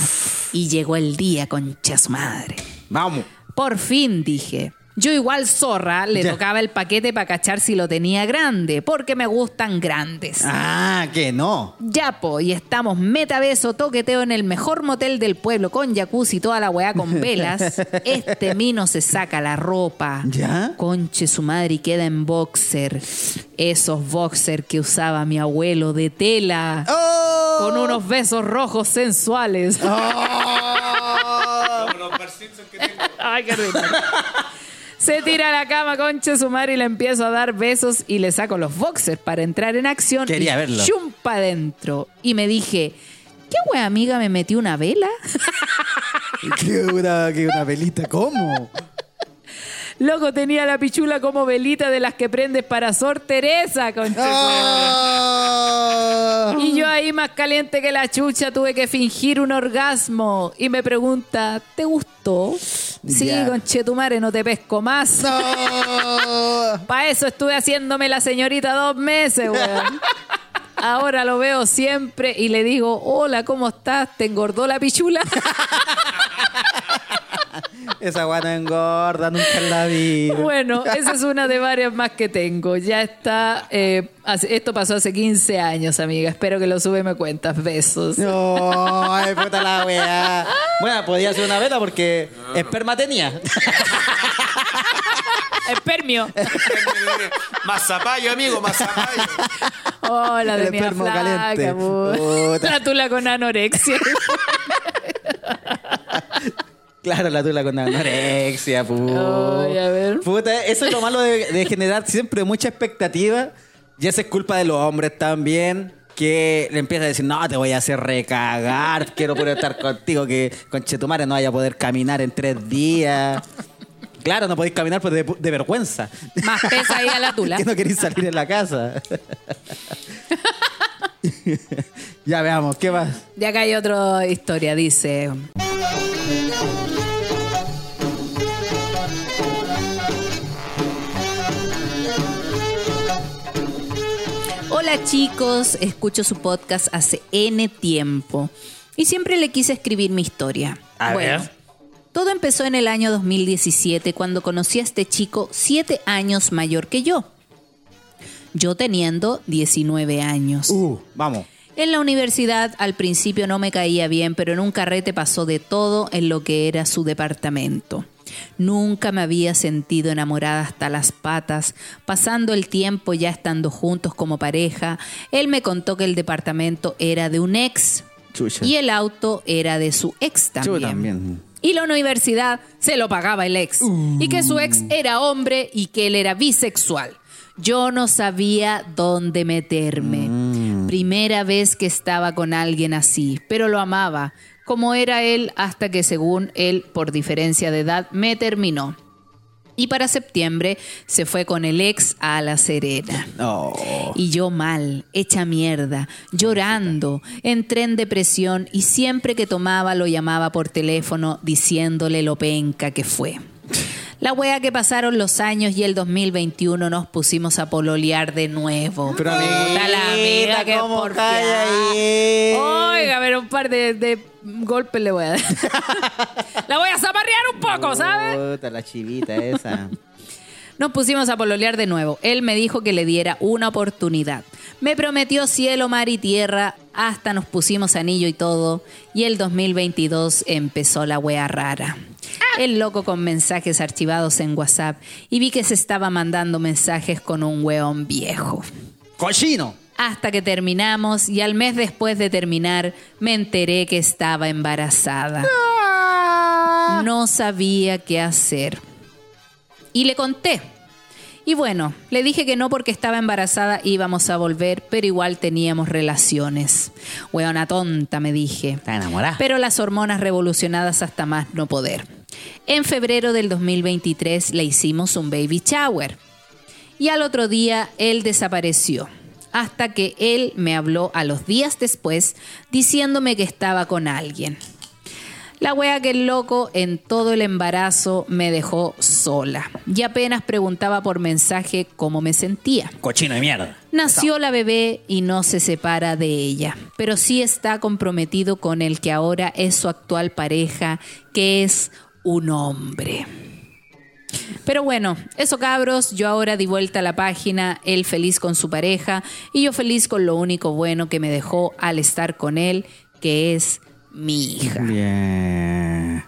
Y llegó el día, concha de su madre. Vamos. Por fin, dije. Yo igual zorra le Ya. tocaba el paquete para cachar si lo tenía grande, porque me gustan grandes. Ah, que no. Ya, po, y estamos metabeso, toqueteo en el mejor motel del pueblo con jacuzzi y toda la weá con velas. <laughs> Este mino se saca la ropa. ¿Ya? Conche su madre y queda en boxer. Esos boxer que usaba mi abuelo de tela. ¡Oh! Con unos besos rojos sensuales. ¡Oh! <laughs> Ay, qué rico. Se tira a la cama, concha su madre, y le empiezo a dar besos y le saco los boxers para entrar en acción. Quería y verlo. Chumpa adentro. Y me dije, ¿qué wea amiga me metió una vela? <laughs> ¿Qué una, qué una velita? ¿Cómo? Loco, tenía la pichula como velita de las que prendes para Sor Teresa, madre. Y yo ahí más caliente que la chucha tuve que fingir un orgasmo. Y me pregunta, ¿te gustó? Sí, Ya. conchetumare, no te pesco más. No. <laughs> Para eso estuve haciéndome la señorita dos meses, weón. Ahora lo veo siempre y le digo, hola, ¿cómo estás? ¿Te engordó la pichula? <laughs> <laughs> Esa guana engorda nunca en la vida. bueno, <laughs> esa es una de varias más que tengo. Ya está, eh, esto pasó hace 15 años, amiga. Espero que lo sube y me cuentas. Besos. No, ay, puta la weá. Bueno, podía ser una vela porque esperma tenía. <laughs> Espermio. Más zapallo, amigo, más zapallo. Hola, de El mi flaca. Puta. La tula con anorexia. Claro, la tula con anorexia, puta. Ay, a ver. Puta, eso es lo malo de, de generar siempre mucha expectativa. Y eso es culpa de los hombres también. Que le empieza a decir, no, te voy a hacer recagar, quiero poder estar contigo, que con Chetumare no vaya a poder caminar en tres días. Claro, no podéis caminar pues de, de vergüenza. Más pesa ahí a la tula. <laughs> que no queréis salir en la casa. <laughs> ya veamos, ¿qué más? De acá hay otra historia, dice. Hola chicos, escucho su podcast hace N tiempo y siempre le quise escribir mi historia. A bueno, ver. todo empezó en el año 2017 cuando conocí a este chico siete años mayor que yo. Yo teniendo 19 años. Uh, vamos. En la universidad al principio no me caía bien, pero en un carrete pasó de todo en lo que era su departamento. Nunca me había sentido enamorada hasta las patas. Pasando el tiempo ya estando juntos como pareja, él me contó que el departamento era de un ex Chucha. y el auto era de su ex Yo también. también. Y la universidad se lo pagaba el ex. Y que su ex era hombre y que él era bisexual. Yo no sabía dónde meterme. Primera vez que estaba con alguien así, pero lo amaba, como era él hasta que según él, por diferencia de edad, me terminó. Y para septiembre se fue con el ex a La Serena. Y yo mal, hecha mierda, llorando, entré en depresión y siempre que tomaba lo llamaba por teléfono diciéndole lo penca que fue. La wea que pasaron los años y el 2021 nos pusimos a pololear de nuevo. Pero Puta la amiga, amiguita, qué ¿cómo ahí? Oiga, pero un par de, de golpes le voy a dar. <laughs> la voy a zaparrear un poco, ¿sabes? Puta, la chivita esa. Nos pusimos a pololear de nuevo. Él me dijo que le diera una oportunidad. Me prometió cielo, mar y tierra. Hasta nos pusimos anillo y todo. Y el 2022 empezó la wea rara. El loco con mensajes archivados en WhatsApp. Y vi que se estaba mandando mensajes con un weón viejo. ¡Cochino! Hasta que terminamos y al mes después de terminar me enteré que estaba embarazada. No sabía qué hacer. Y le conté. Y bueno, le dije que no porque estaba embarazada íbamos a volver, pero igual teníamos relaciones. Weona tonta, me dije. Está enamorada. Pero las hormonas revolucionadas hasta más no poder. En febrero del 2023 le hicimos un baby shower. Y al otro día él desapareció. Hasta que él me habló a los días después diciéndome que estaba con alguien. La wea que el loco en todo el embarazo me dejó sola. Y apenas preguntaba por mensaje cómo me sentía. Cochino de mierda. Nació la bebé y no se separa de ella, pero sí está comprometido con el que ahora es su actual pareja, que es un hombre. Pero bueno, eso cabros, yo ahora di vuelta a la página, él feliz con su pareja y yo feliz con lo único bueno que me dejó al estar con él, que es mi hija. Bien.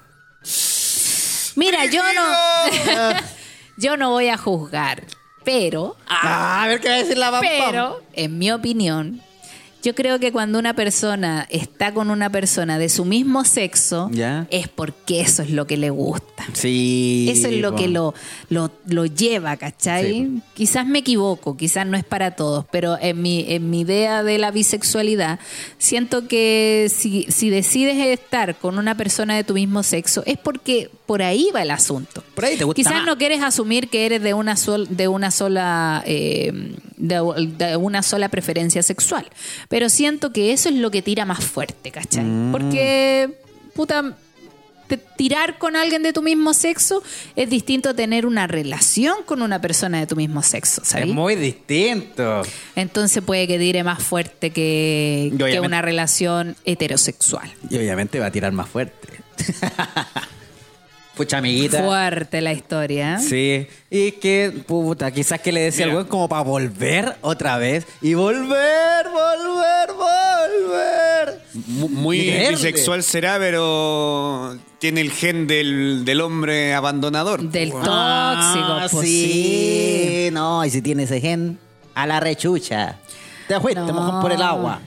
Mira, yo no, <laughs> yo no voy a juzgar, pero Ah, a ver qué va a decir la mamá. Pero, en mi opinión, Yo creo que cuando una persona está con una persona de su mismo sexo, Ya. es porque eso es lo que le gusta. Sí. Eso es lo que lo, lo, lo lleva, ¿cachai? Sí. Quizás me equivoco, quizás no es para todos, pero en mi, en mi idea de la bisexualidad, siento que si, si decides estar con una persona de tu mismo sexo, es porque por ahí va el asunto. Por ahí te gusta Quizás más. no quieres asumir que eres de una, sol- de una sola eh, de, de una sola preferencia sexual, pero siento que eso es lo que tira más fuerte, ¿cachai? Mm. Porque, puta, te- tirar con alguien de tu mismo sexo es distinto a tener una relación con una persona de tu mismo sexo, Es ¿sabes? muy distinto. Entonces puede que tire más fuerte que, que una relación heterosexual. Y obviamente va a tirar más fuerte. <laughs> Pucha amiguita. Fuerte la historia. ¿eh? Sí, y que, puta, quizás que le decía algo como para volver otra vez y volver, volver, volver. Mu- Muy creerle. bisexual será, pero tiene el gen del, del hombre abandonador. Del tóxico, Ah, pues sí. sí. no, y si tiene ese gen, a la rechucha. Te fuiste, No. mojón por el agua.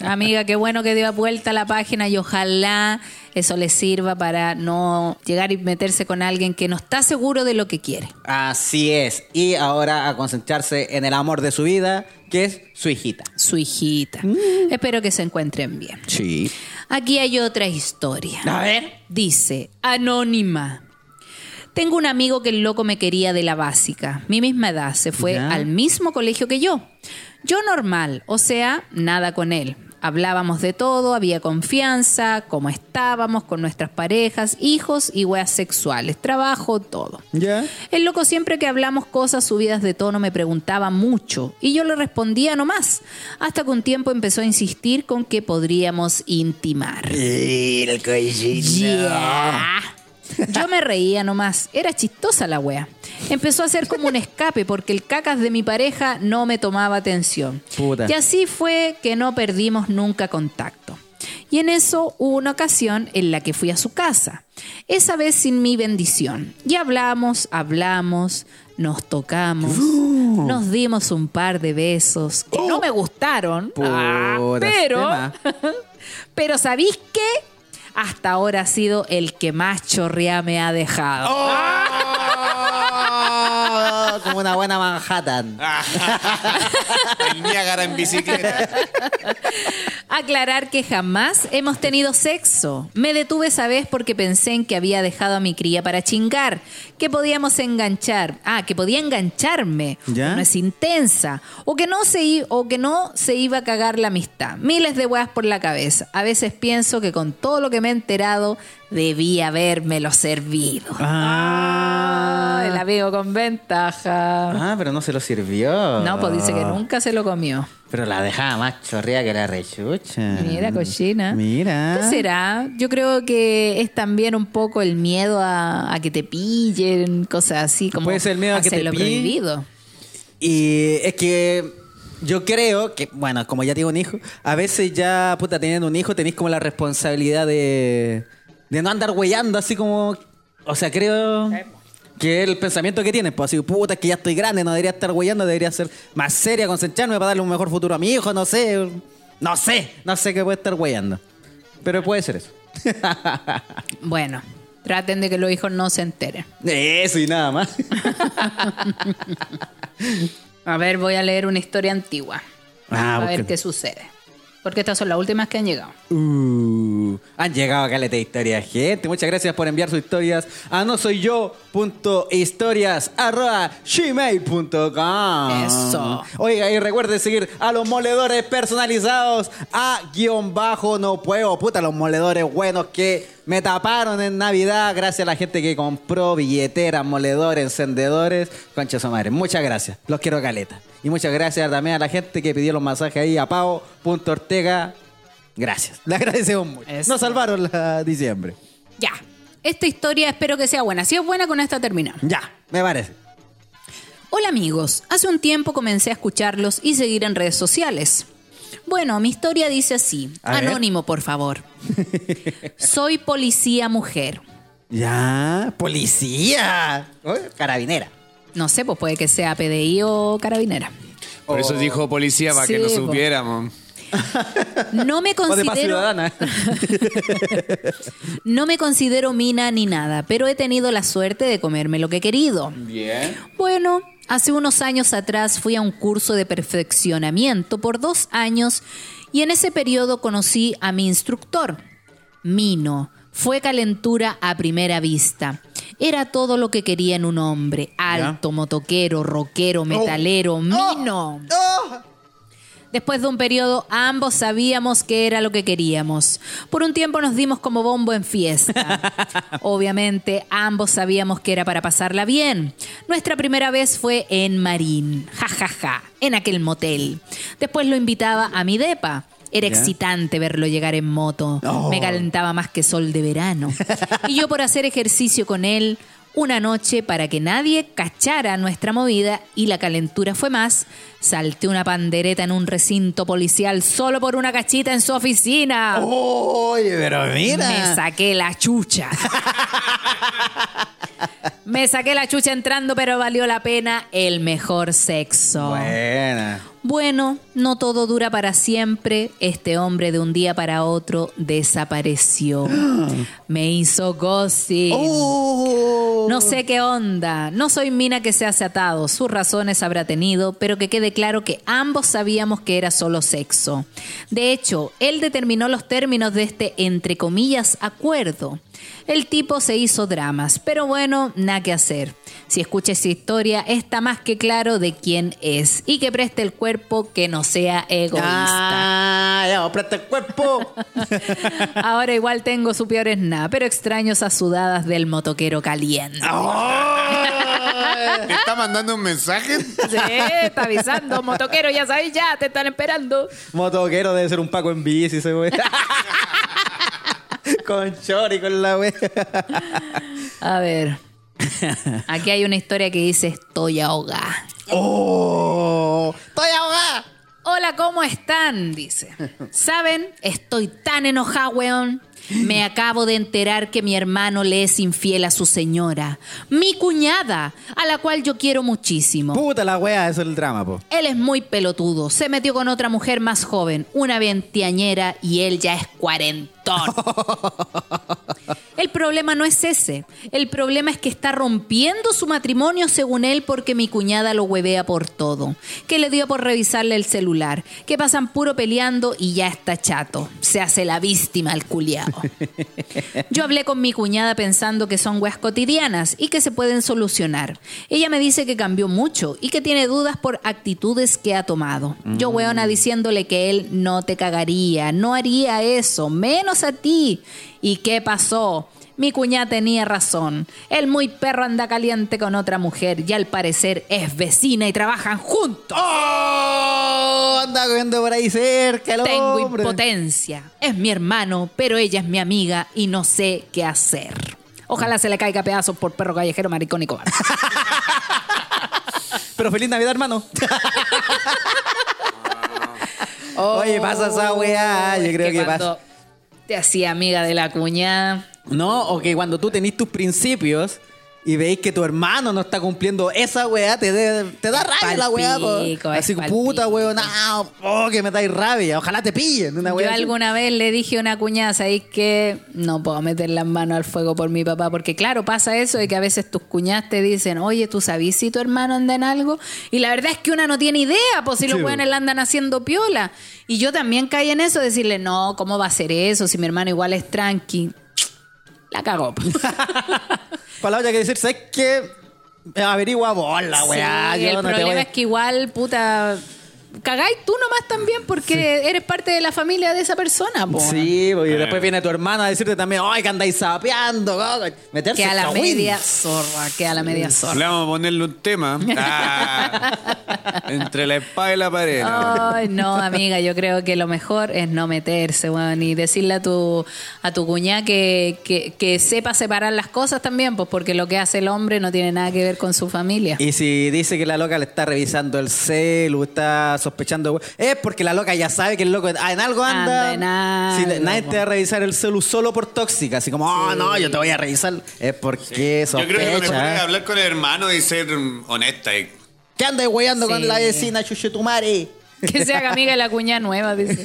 Amiga, qué bueno que dio vuelta a la página y ojalá eso le sirva para no llegar y meterse con alguien que no está seguro de lo que quiere. Así es. Y ahora a concentrarse en el amor de su vida, que es su hijita. Su hijita. Espero que se encuentren bien. Sí. Aquí hay otra historia. A ver. Dice, anónima. Tengo un amigo que el loco me quería de la básica, mi misma edad, se fue Ya. al mismo colegio que yo. Yo normal, o sea, nada con él. Hablábamos de todo, había confianza, cómo estábamos con nuestras parejas, hijos y weas sexuales, trabajo, todo. ¿Ya? El loco siempre que hablamos cosas subidas de tono me preguntaba mucho y yo le respondía nomás, hasta que un tiempo empezó a insistir con que podríamos intimar. El Yeah. Yo me reía nomás, era chistosa la wea. Empezó a ser como un escape porque el cacas de mi pareja no me tomaba atención. Puta. Y así fue que no perdimos nunca contacto. Y en eso hubo una ocasión en la que fui a su casa, esa vez sin mi bendición. Y hablamos, hablamos, nos tocamos, nos dimos un par de besos que no me gustaron, ah, pero, tema. <laughs> pero ¿sabéis qué? Hasta ahora ha sido el que más chorrea me ha dejado. Oh, como una buena Manhattan. <laughs> El Niágara en bicicleta. Aclarar que jamás hemos tenido sexo. Me detuve esa vez porque pensé en que había dejado a mi cría para chingar, que podíamos enganchar, ah, que podía engancharme, ¿Ya? no es intensa, o que no se o que no se iba a cagar la amistad. Miles de weas por la cabeza. A veces pienso que con todo lo que me he enterado debía habérmelo servido. Ah. La veo con ventaja. Ah, pero no se lo sirvió. No, pues dice que nunca se lo comió. Pero la dejaba más chorrea que la rechucha. Mira, cochina. Mira. ¿Qué será? Yo creo que es también un poco el miedo a, a que te pillen, cosas así como Puede ser el miedo a que te pillen. prohibido. Y es que yo creo que, bueno, como ya tengo un hijo, a veces ya, puta, teniendo un hijo, tenéis como la responsabilidad de, de no andar huellando así como. O sea, creo que es el pensamiento que tienes, pues así, puta, es que ya estoy grande, no debería estar huellando, debería ser más seria, concentrarme para darle un mejor futuro a mi hijo, no sé. No sé, no sé qué puede estar huellando. Pero puede ser eso. <laughs> Bueno, traten de que los hijos no se enteren. Eso y nada más. <laughs> A ver, voy a leer una historia antigua. Ah, a ver porque- qué sucede. Porque estas son las últimas que han llegado. Uh, han llegado acá de historias, gente. Muchas gracias por enviar sus historias a no soy yo punto historias arroba gmail.com. Eso. Oiga, y recuerde seguir a los moledores personalizados a guion bajo no puedo. Puta, los moledores buenos que me taparon en Navidad. Gracias a la gente que compró billeteras, moledores, encendedores. Concha su madre. Muchas gracias. Los quiero caleta. Y muchas gracias también a la gente que pidió los masajes ahí a Pau.ortega. Gracias. Le agradecemos mucho. Eso. Nos salvaron la diciembre. Ya. Esta historia espero que sea buena. Si es buena, con esta terminamos. Ya, me parece. Hola amigos, hace un tiempo comencé a escucharlos y seguir en redes sociales. Bueno, mi historia dice así, A ver. anónimo por favor. <laughs> Soy policía mujer. Ya, policía. Oye, Carabinera. No sé, pues puede que sea PDI o carabinera. Por eso dijo policía para que no po. supiéramos. No me considero <laughs> no me considero mina ni nada, pero he tenido la suerte de comerme lo que he querido. Bien. Bueno, hace unos años atrás fui a un curso de perfeccionamiento por dos años y en ese periodo conocí a mi instructor, Mino. Fue calentura a primera vista. Era todo lo que quería en un hombre. Alto, motoquero, rockero, metalero, Mino. Después de un periodo, ambos sabíamos que era lo que queríamos. Por un tiempo nos dimos como bombo en fiesta. <laughs> Obviamente, ambos sabíamos que era para pasarla bien. Nuestra primera vez fue en Marín, jajaja, en aquel motel. Después lo invitaba a mi depa. Era Ya. excitante verlo llegar en moto. Oh. Me calentaba más que sol de verano. <laughs> Y yo por hacer ejercicio con él una noche para que nadie cachara nuestra movida y la calentura fue más, salté una pandereta en un recinto policial solo por una cachita en su oficina. Oye, pero mira. Me saqué la chucha. <laughs> Me saqué la chucha entrando, pero valió la pena el mejor sexo. Buena. Bueno, no todo dura para siempre. Este hombre de un día para otro desapareció. <gasps> Me hizo ghosting. Oh. No sé qué onda. No soy mina que se hace atado. Sus razones habrá tenido, pero que quede claro que ambos sabíamos que era solo sexo. De hecho, él determinó los términos de este, entre comillas, acuerdo. El tipo se hizo dramas, pero bueno, nada que hacer. Si escucha esa historia, está más que claro de quién es y que preste el cuerpo que no sea egoísta. Ah, ya, presta el cuerpo. <laughs> Ahora igual tengo su peor es nada, pero extraño esas sudadas del motoquero caliente. ¿Te está mandando un mensaje? Sí, está avisando, motoquero, ya sabéis, ya te están esperando. Motoquero debe ser un Paco en bici, ese güey. <laughs> con chori, con la wea. A ver. Aquí hay una historia que dice estoy ahogada. ¡Oh! ¡Estoy ahogada! Hola, ¿cómo están? Dice. ¿Saben? Estoy tan enojada, weón. Me acabo de enterar que mi hermano le es infiel a su señora, mi cuñada, a la cual yo quiero muchísimo. Puta la wea, eso es el drama, po. Él es muy pelotudo. Se metió con otra mujer más joven, una veinteañera, y él ya es cuarentón. <laughs> El problema no es ese. El problema es que está rompiendo su matrimonio según él porque mi cuñada lo huevea por todo. Que le dio por revisarle el celular. Que pasan puro peleando y ya está chato. Se hace la víctima el culiao. Yo hablé con mi cuñada pensando que son weas cotidianas y que se pueden solucionar. Ella me dice que cambió mucho y que tiene dudas por actitudes que ha tomado. Yo weona diciéndole que él no te cagaría, no haría eso, menos a ti. ¿Y qué pasó? Mi cuñada tenía razón. El muy perro anda caliente con otra mujer y al parecer es vecina y trabajan juntos. ¡Oh! Anda cogiendo por ahí cerca el Tengo hombre. impotencia. Es mi hermano, pero ella es mi amiga y no sé qué hacer. Ojalá se le caiga pedazos por perro callejero, maricón y cobarde. <laughs> Pero feliz Navidad, hermano. <laughs> Oye, pasa esa weá. Yo creo que, pasa. Te hacía amiga de la cuñada. No, o que cuando tú tenés tus principios y veis que tu hermano no está cumpliendo esa weá, te, de- te da rabia la weá. po. Así, palpico. puta weón, no, oh, que me dais rabia. Ojalá te pillen. Una Yo así. alguna vez le dije a una cuñada, ¿sabéis que no puedo meter las manos al fuego por mi papá? Porque claro, pasa eso de que a veces tus cuñadas te dicen, oye, ¿tú sabís si tu hermano anda en algo? Y la verdad es que una no tiene idea, pues si los weones la andan haciendo piola. Y yo también caí en eso, decirle, no, ¿cómo va a ser eso? Si mi hermano igual es tranqui. La cagó. Palabra <laughs> que decir, ¿sabes qué? Averigua vos la weá. Sí, el no problema es que igual, puta, cagáis tú nomás también porque eres parte de la familia de esa persona, po. Sí, porque después viene tu hermano a decirte también, ay, que andáis sapeando, go", meterse Que a la media zorra, que a la media zorra. Le vamos a ponerle un tema. Ah, <laughs> entre la espada y la pared. Ay, no, amiga, yo creo que lo mejor es no meterse, weón, y decirle a tu, a tu cuñada que, que, que sepa separar las cosas también, pues porque lo que hace el hombre no tiene nada que ver con su familia. Y si dice que la loca le está revisando el celu, está sospechando, es porque la loca ya sabe que el loco ah, en algo anda. Anda en algo, Si nadie te va a revisar el celu solo por tóxica, así como, oh, no, yo te voy a revisar. Es porque Yo creo que lo mejor sospecha. es ¿eh? hablar con el hermano y ser honesta. Y, ¿Qué andas weyando Sí. con la vecina Chuchetumare? <laughs> Que se haga amiga de la cuñada nueva, dice.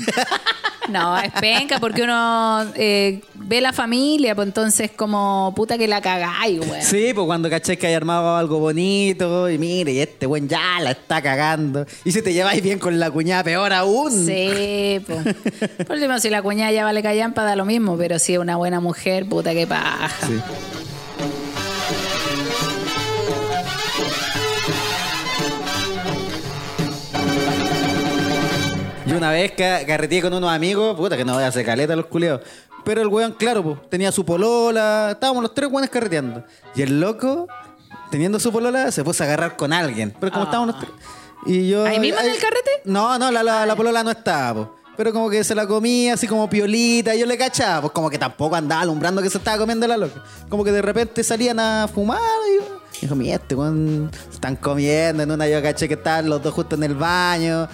No, es penca porque uno eh, ve la familia, pues entonces como puta que la cagáis, weón. Sí, pues cuando caché que hay armado algo bonito y mire, y este buen ya la está cagando. Y si te lleváis bien con la cuñada, peor aún. Sí, pues. Por último, si la cuñada ya vale callampa, da lo mismo, pero si es una buena mujer, puta que paja. Sí. Y una vez carreteé con unos amigos, puta que no voy a hacer caleta los culiados. Pero el weón, claro, pues, tenía su polola, estábamos los tres weones carreteando. Y el loco, teniendo su polola, se puso a agarrar con alguien. Pero como estábamos los tres. Y yo. ¿Ahí mismo en el carrete? No, no, la, la, la polola no estaba, pues. Pero como que se la comía así como piolita, y yo le cachaba, pues como que tampoco andaba alumbrando que se estaba comiendo la loca. Como que de repente salían a fumar y dijo, mira, este weón están comiendo. En una yo caché que estaban los dos justo en el baño.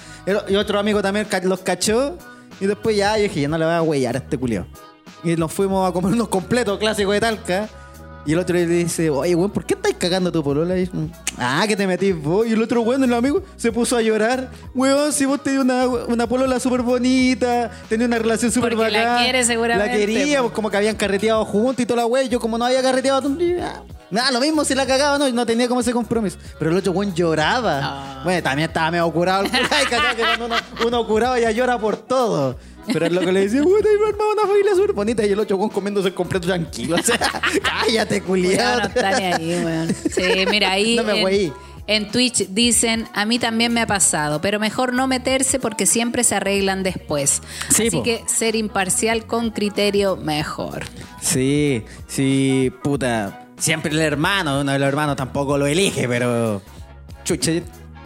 Y otro amigo también los cachó. Y después ya yo dije, yo no le voy a huellar a este culiao. Y nos fuimos a comer unos completos clásicos de Talca. Y el otro le dice, oye, weón, ¿por qué estáis cagando a tu polola? Y, ah, que te metís vos. Y el otro weón, el amigo, se puso a llorar. Weón, si vos tenías una, una polola súper bonita, tenías una relación súper Porque la quiere seguramente, La quería, pues, como que habían carreteado juntos y toda la wea. y Yo como no había carreteado, ah, nada, lo mismo si la cagaba, no, no tenía como ese compromiso. Pero el otro weón lloraba. Ah. Bueno, también estaba medio curado el <laughs> curado. y que cuando uno, uno curado ya llora por todo. Pero es lo que le decía, puta, y me armaba una familia súper bonita. Y el otro comiéndose el completo tranquilo. O sea, <laughs> cállate, culiado. no está ni ahí, weón. Sí, mira, ahí <laughs> No me en, güey. en Twitch dicen, a mí también me ha pasado, pero mejor no meterse porque siempre se arreglan después. Sí, Así po. que ser imparcial con criterio mejor. Sí, sí, puta. Siempre el hermano, uno de los hermanos tampoco lo elige, pero. Chucha,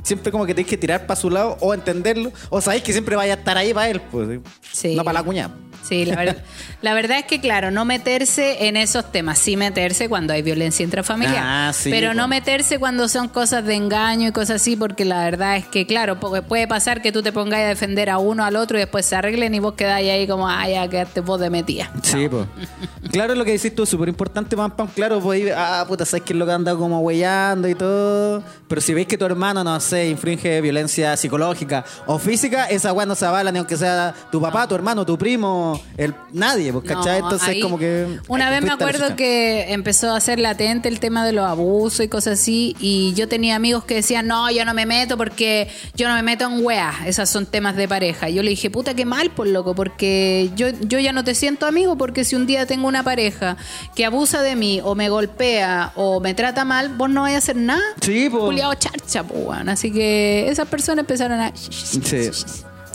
siempre como que tenés que tirar para su lado o entenderlo. O sabéis que siempre vaya a estar ahí para él, pues. Sí. No para la cuñada. Sí, la verdad, <laughs> la verdad es que, claro, no meterse en esos temas, sí meterse cuando hay violencia intrafamiliar, Ah, sí, pero no meterse cuando son cosas de engaño y cosas así, porque la verdad es que, claro, porque puede pasar que tú te pongas a defender a uno al otro y después se arreglen y vos quedáis ahí como, ah, ya quedaste vos de metida. Sí, pues. <laughs> claro, lo que decís tú es súper importante, pam, pam. Claro, pues, ahí, ah, puta, sabes que es lo que anda como huellando y todo. Pero si veis que tu hermano, no sé, infringe violencia psicológica o física, esa weá no se avala ni aunque sea tu papá, tu hermano, tu primo, el, nadie, pues, ¿cachai? No, Entonces, ahí- como que. Una vez me acuerdo que empezó a ser latente el tema de los abusos y cosas así. Y yo tenía amigos que decían, no, yo no me meto porque yo no me meto en weas. Esas son temas de pareja. Y yo le dije, puta, qué mal, por loco, porque yo, yo ya no te siento amigo porque si un día tengo una pareja que abusa de mí o me golpea o me trata mal, vos no vais a hacer nada. Sí, pues. Culiao charcha, pues. Así que esas personas empezaron a... Sí.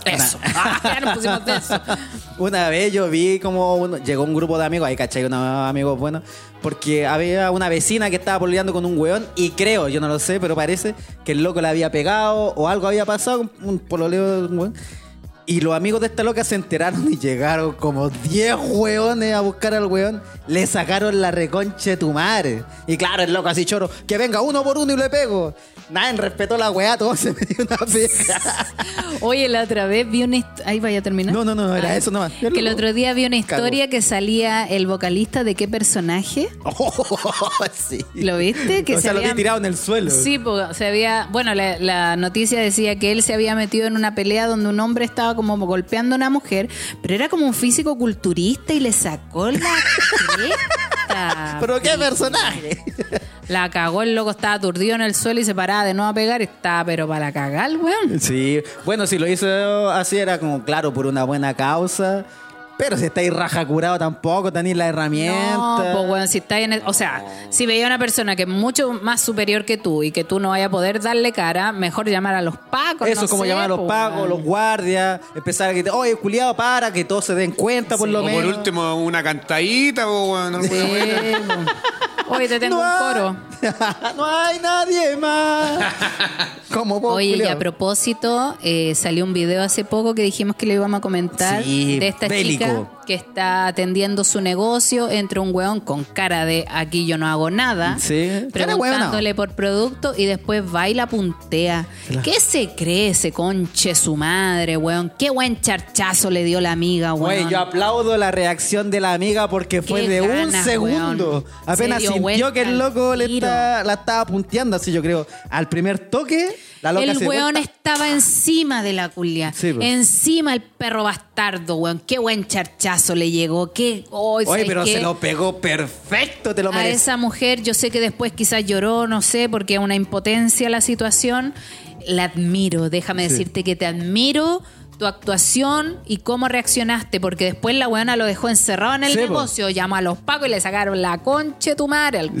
Eso. <laughs> Ah, ya nos pusimos de eso. Una vez yo vi como uno- llegó un grupo de amigos, ahí cachai, unos amigos buenos, porque había una vecina que estaba peleando con un weón y creo, yo no lo sé, pero parece que el loco le había pegado o algo había pasado un pololeo de un weón. Y los amigos de esta loca se enteraron y llegaron como 10 weones a buscar al weón. Le sacaron la reconche de tu madre. Y claro, el loco así choro, que venga uno por uno y le pego. Nadie respetó la weá, todo se metió una pega. Oye, la otra vez vi una Ahí vaya a terminar. No, no, no, era eso nomás. Que el otro día vi una historia que salía el vocalista de qué personaje. <laughs> sí. ¿Lo viste? Que o se sea, lo vi había- tirado en el suelo. Sí, porque se había. Bueno, la, la noticia decía que él se había metido en una pelea donde un hombre estaba como golpeando a una mujer, pero era como un físico culturista y le sacó la <laughs> cresta. <laughs> Pero qué personaje. La cagó, el loco estaba aturdido en el suelo y se paraba de nuevo a pegar y estaba, pero para cagar, weón. Sí, bueno, si lo hizo así era como, claro, por una buena causa. Pero si estáis raja curado tampoco, tenéis la herramienta. No, pues bueno, si está en el- o sea, si veía una persona que es mucho más superior que tú y que tú no vayas a poder darle cara, mejor llamar a los pacos. Eso no es como sé, llamar a los pagos, weón. los guardias, empezar a gritar, oye, culiado, para, que todos se den cuenta por lo O menos. por último, una cantadita, o bueno, Sí. Hoy te tengo no un hay, coro. <laughs> no hay nadie más. <laughs> como vos, Oye, y a propósito, eh, salió un video hace poco que dijimos que le íbamos a comentar Sí, de esta bélico. chica cool. Que está atendiendo su negocio entre un weón con cara de aquí yo no hago nada, Sí, preguntándole por producto y después va y la puntea. ¿Qué se cree ese conche su madre, weón? Qué buen charchazo le dio la amiga, weón. Güey, yo aplaudo la reacción de la amiga porque fue de un segundo. weón. Apenas Se sintió que el loco le tiro. está- la estaba punteando, así yo creo. Al primer toque, la loca el se weón vuelta. estaba encima de la culia. Sí, po. encima el perro bastardo, weón. Qué buen charchazo le llegó. Qué. Oye, Oye, pero qué? se lo pegó perfecto, te lo a mereces. esa mujer, yo sé que después quizás lloró, no sé, porque es una impotencia la situación. La admiro, déjame decirte que te admiro tu actuación y cómo reaccionaste, porque después la weona lo dejó encerrado en el negocio, llamó a los pacos y le sacaron la concha de tu madre. al.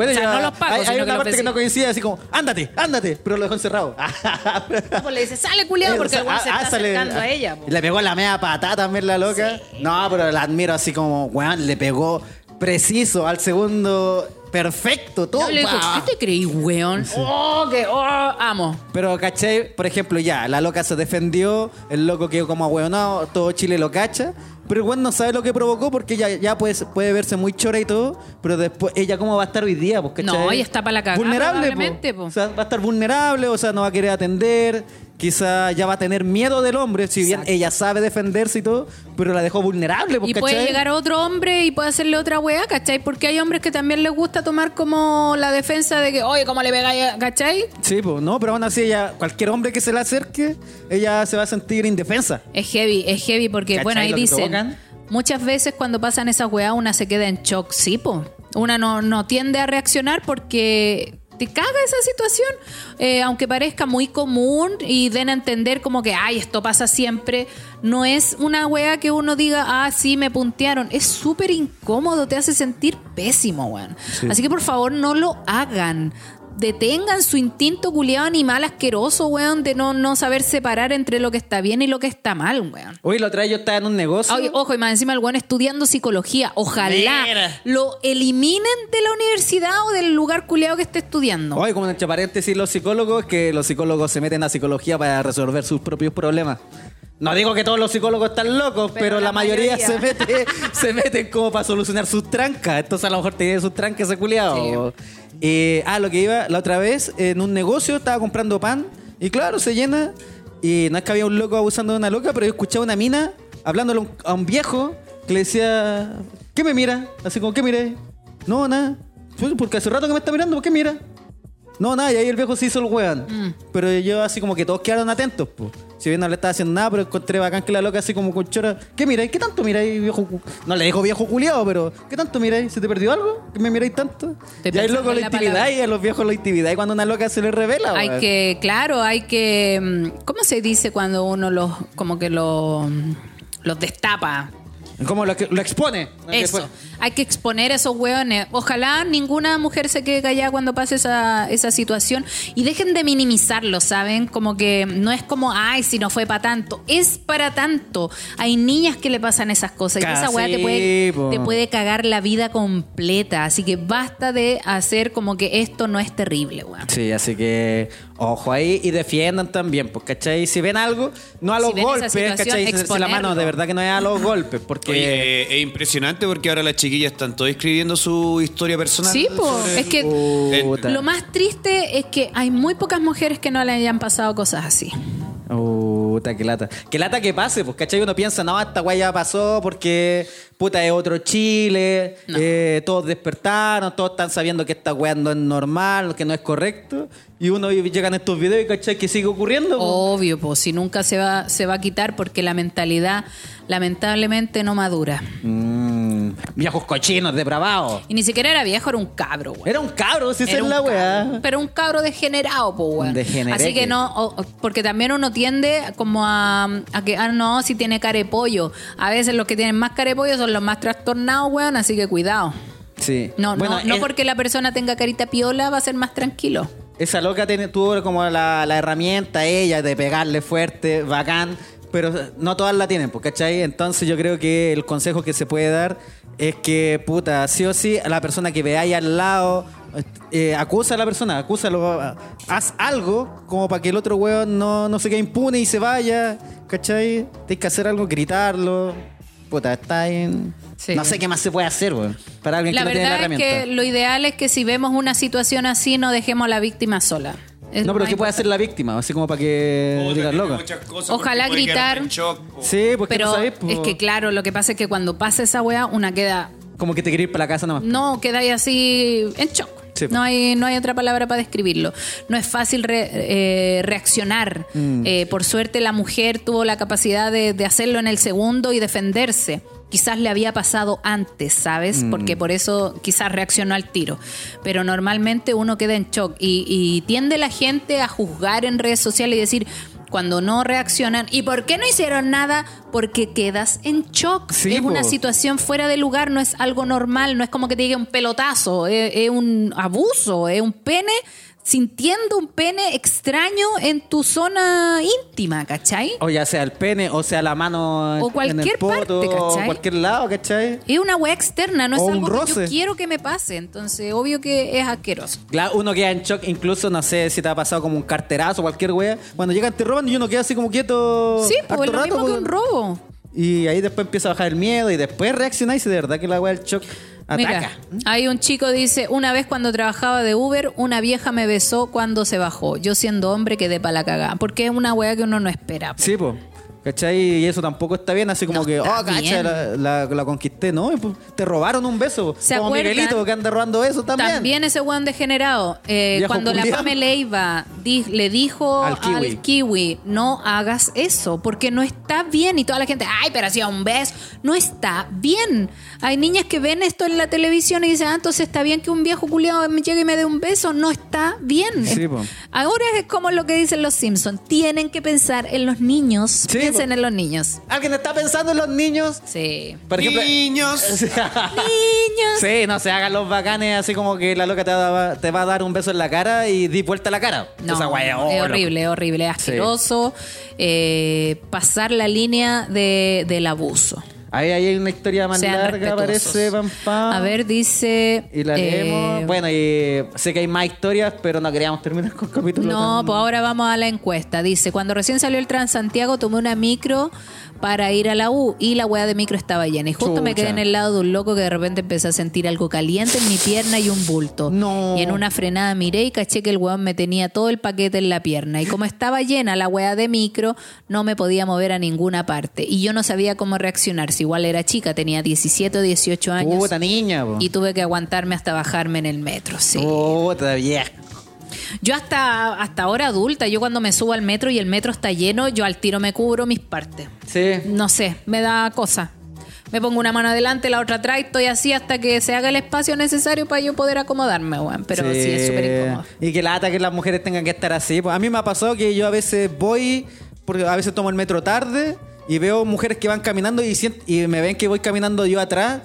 Bueno, O sea, ya- no los pagos, hay, sino una parte que no coincide, así como, ándate, ándate, pero lo dejó encerrado. <laughs> Pues le dice, sale culiado, porque el weón se Ah, está sale- acercando a ella. po. Le pegó la media patada también la loca. No, pero la admiro así como, weón, le pegó preciso al segundo perfecto, todo. Yo le digo. ¿qué te creí, weón? Oh, que, oh, amo. Pero, ¿cachai? Por ejemplo, ya, la loca se defendió, el loco quedó como ahueonado, todo Chile lo cacha. Pero weón no sabe lo que provocó porque ya, ya puede, puede verse muy chora y todo. Pero después, ella cómo va a estar hoy día, pues, ¿cachai? No, ella está pa' la cagá, Vulnerable, po. po. O sea, va a estar vulnerable, o sea, no va a querer atender. Quizá ya va a tener miedo del hombre, si bien Exacto. ella sabe defenderse y todo, pero la dejó vulnerable, pues, Y puede llegar otro hombre y puede hacerle otra weá, ¿cachai? Porque hay hombres que también les gusta tomar como la defensa de que, oye, ¿cómo le pegáis, ¿cachai? Sí, pues, no, pero aún así ella, cualquier hombre que se le acerque, ella se va a sentir indefensa. Es heavy, es heavy porque, ¿Cachai bueno, ahí dicen, muchas veces cuando pasan esas weas una se queda en shock, sí, po. Una no, no tiende a reaccionar porque te caga esa situación, Eh, aunque parezca muy común y den a entender como que, ay, esto pasa siempre, no es una wea que uno diga, ah, sí, me puntearon. Es súper incómodo, te hace sentir pésimo, weón. Así que por favor no lo hagan. Detengan su instinto culiado animal asqueroso, weón, de no, no saber separar entre lo que está bien y lo que está mal, weón. Hoy la otra vez yo estaba en un negocio. Oye, ojo, y más encima el weón estudiando psicología. Ojalá Mira. lo eliminen de la universidad o del lugar culiado que esté estudiando. Oye, como entre paréntesis los psicólogos, que los psicólogos se meten a psicología para resolver sus propios problemas. No digo que todos los psicólogos están locos, pero, Pero la, la mayoría, mayoría. se mete <laughs> se meten como para solucionar sus trancas. Entonces a lo mejor tiene sus trancas ese culiado. Eh, ah, lo que iba la otra vez en un negocio estaba comprando pan y claro, se llena y no es que había un loco abusando de una loca, pero yo escuchaba una mina hablándole a un, viejo que le decía, ¿qué me mira? Así como, ¿qué miré? No, nada. Porque hace rato que me está mirando, ¿por qué mira? No, nada, y ahí el viejo se hizo el weón. Mm. Pero yo así como que todos quedaron atentos, pues. Si bien no le estaba haciendo nada, pero encontré bacán que la loca así como con chora. ¿Qué miráis? ¿Qué tanto miráis, viejo? cu-?" No le dijo viejo culiado, pero ¿qué tanto miráis? ¿Se te perdió algo? ¿Que me miráis tanto? Y pensando loco la palabra. y a los viejos lo intimidáis cuando una loca se le revela, Hay weón. que, claro, hay que. mm, ¿Cómo se dice cuando uno los, como que lo, mm, los destapa? Como lo, que- lo expone. Eso. Después. Hay que exponer a esos hueones. Ojalá ninguna mujer se quede callada cuando pase esa, esa situación. Y dejen de minimizarlo, ¿saben? Como que no es como, ay, si no fue para tanto. Es para tanto. Hay niñas que le pasan esas cosas. Y esa hueá te puede, po. te puede cagar la vida completa. Así que basta de hacer como que esto no es terrible, weón. Sí, así que ojo ahí y defiendan también, pues, ¿cachai? Si ven algo, no a los golpes, ¿cachai? Si- la mano de verdad que no es a los golpes, porque... Oye, es impresionante porque ahora las chiquillas están todas escribiendo su historia personal. Sí, po. Es que lo más triste es que hay muy pocas mujeres que no le hayan pasado cosas así. Puta, qué lata. Qué lata que pase, pues, ¿cachai? Uno piensa, no, esta guay ya pasó porque, puta, es otro Chile, No. eh, todos despertaron, todos están sabiendo que esta weá no es normal, que no es correcto. Y uno llegan estos videos y, ¿cachai? Que sigue ocurriendo. po. Obvio, pues si nunca se va, se va a quitar porque la mentalidad lamentablemente no madura. Mm, viejos cochinos, depravados. Y ni siquiera era viejo, era un cabro, güey. Era un cabro, si esa es la weá. pero un cabro degenerado, pues, degenereque. Así que no, porque también uno tiende como a, a que, ah, no, si tiene care pollo. A veces los que tienen más care pollo son los más trastornados, weón, así que cuidado. Sí. No, Bueno, no, no es- porque la persona tenga carita piola va a ser más tranquilo. Esa loca tiene, tuvo como la, la herramienta ella de pegarle fuerte, bacán, pero no todas la tienen, pues, ¿cachai? Entonces yo creo que el consejo que se puede dar es que, puta, sí o sí, a la persona que veáis al lado, eh, acusa a la persona, acúsalo, haz algo como para que el otro weón no, no se quede impune y se vaya, ¿cachai? Tienes que hacer algo, gritarlo. puta, está en... Sí. No sé qué más se puede hacer, weón. Para alguien La que no tiene la verdad es herramienta. que lo ideal es que si vemos una situación así, no dejemos a la víctima sola. Es No, pero ¿qué puede hacer la víctima? Así como para que digas cosas Ojalá gritar. en shock, po. Sí, porque Pero no po. es que claro, lo que pasa es que cuando pasa esa weá, una queda, Como que te quería ir para la casa nomás. no, queda ahí así en shock. Sí, no, hay, no hay otra palabra para describirlo. No es fácil re- eh, reaccionar. Mm. Eh, por suerte la mujer tuvo la capacidad de, de hacerlo en el segundo y defenderse. Quizás le había pasado antes, ¿sabes? Mm. Porque por eso quizás reaccionó al tiro. Pero normalmente uno queda en shock y, y tiende la gente a juzgar en redes sociales y decir, cuando no reaccionan, ¿y por qué no hicieron nada? Porque quedas en shock. Sí, es una situación fuera de lugar, no es algo normal, no es como que te llegue un pelotazo, es, es un abuso, es un pene sintiendo un pene extraño en tu zona íntima, ¿cachai? O ya sea el pene, o sea la mano O en cualquier el poto, parte, o cualquier lado, ¿cachai? Es una weá externa, no es O algo que yo quiero que me pase, entonces obvio que es asqueroso. Claro, uno queda en shock, incluso no sé si te ha pasado como un carterazo o cualquier wea. Cuando llegan te roban y uno queda así como quieto. Sí, pues es lo rato, mismo que po. un robo. Y ahí después empieza a bajar el miedo y después reaccionáis y de verdad que la wea del shock. Mira, hay un chico dice, una vez cuando trabajaba de Uber, una vieja me besó cuando se bajó. Yo siendo hombre quedé para la cagada. Porque es una weá que uno no espera. po. Sí, pues. ¿Cachai? Y eso tampoco está bien, así como No que, oh, cacha, la, la- la conquisté, ¿no? Pues, Te robaron un beso. ¿Se como acuerdan? Miguelito que anda robando eso también. También ese weón degenerado. eh, cuando la culiao. Pame Leiva di- le dijo Al al kiwi. no hagas eso, porque no está bien. Y toda la gente, ay, pero hacía un beso. No está bien. Hay niñas que ven esto en la televisión y dicen, ah, entonces está bien que un viejo culiado me llegue y me dé un beso. No está bien. Sí. Ahora es como lo que dicen los Simpsons. Tienen que pensar en los niños. Sí, Piensen en los niños. ¿Alguien está pensando en los niños? Sí. Por ejemplo, Niños. <laughs> Niños. Sí, no se hagan los bacanes así como que la loca te va, te va a dar un beso en la cara y di vuelta la cara. No, Esa oh, es horrible, horrible, asqueroso. eh, pasar la línea de, del abuso. Ahí hay una historia más Sean larga, respetuosos. parece, pam, pam. A ver, dice. Y la eh, leemos. Bueno, y sé que hay más historias, pero no queríamos terminar con capítulo. No, tan- pues ahora vamos a la encuesta. Dice, cuando recién salió el Transantiago tomé una micro para ir a la U y la weá de micro estaba llena. Y justo me quedé en el lado de un loco que de repente empecé a sentir algo caliente en mi pierna y un bulto. No. Y en una frenada miré y caché que el weón me tenía todo el paquete en la pierna. Y como estaba llena la weá de micro, no me podía mover a ninguna parte. Y yo no sabía cómo reaccionar. Si igual era chica, tenía 17 o 18 años. Puta niña, po. Y tuve que aguantarme hasta bajarme en el metro, sí. Puta vieja. Yo hasta, hasta ahora adulta, yo cuando me subo al metro y el metro está lleno, yo al tiro me cubro mis partes. Sí. No sé, me da cosa. Me pongo una mano adelante, la otra atrás, y estoy así hasta que se haga el espacio necesario para yo poder acomodarme, weón. Pero sí, es súper incómodo. Y que lata que las mujeres tengan que estar así. Pues a mí me ha pasado que yo a veces voy, porque a veces tomo el metro tarde y veo mujeres que van caminando y, y me ven que voy caminando yo atrás.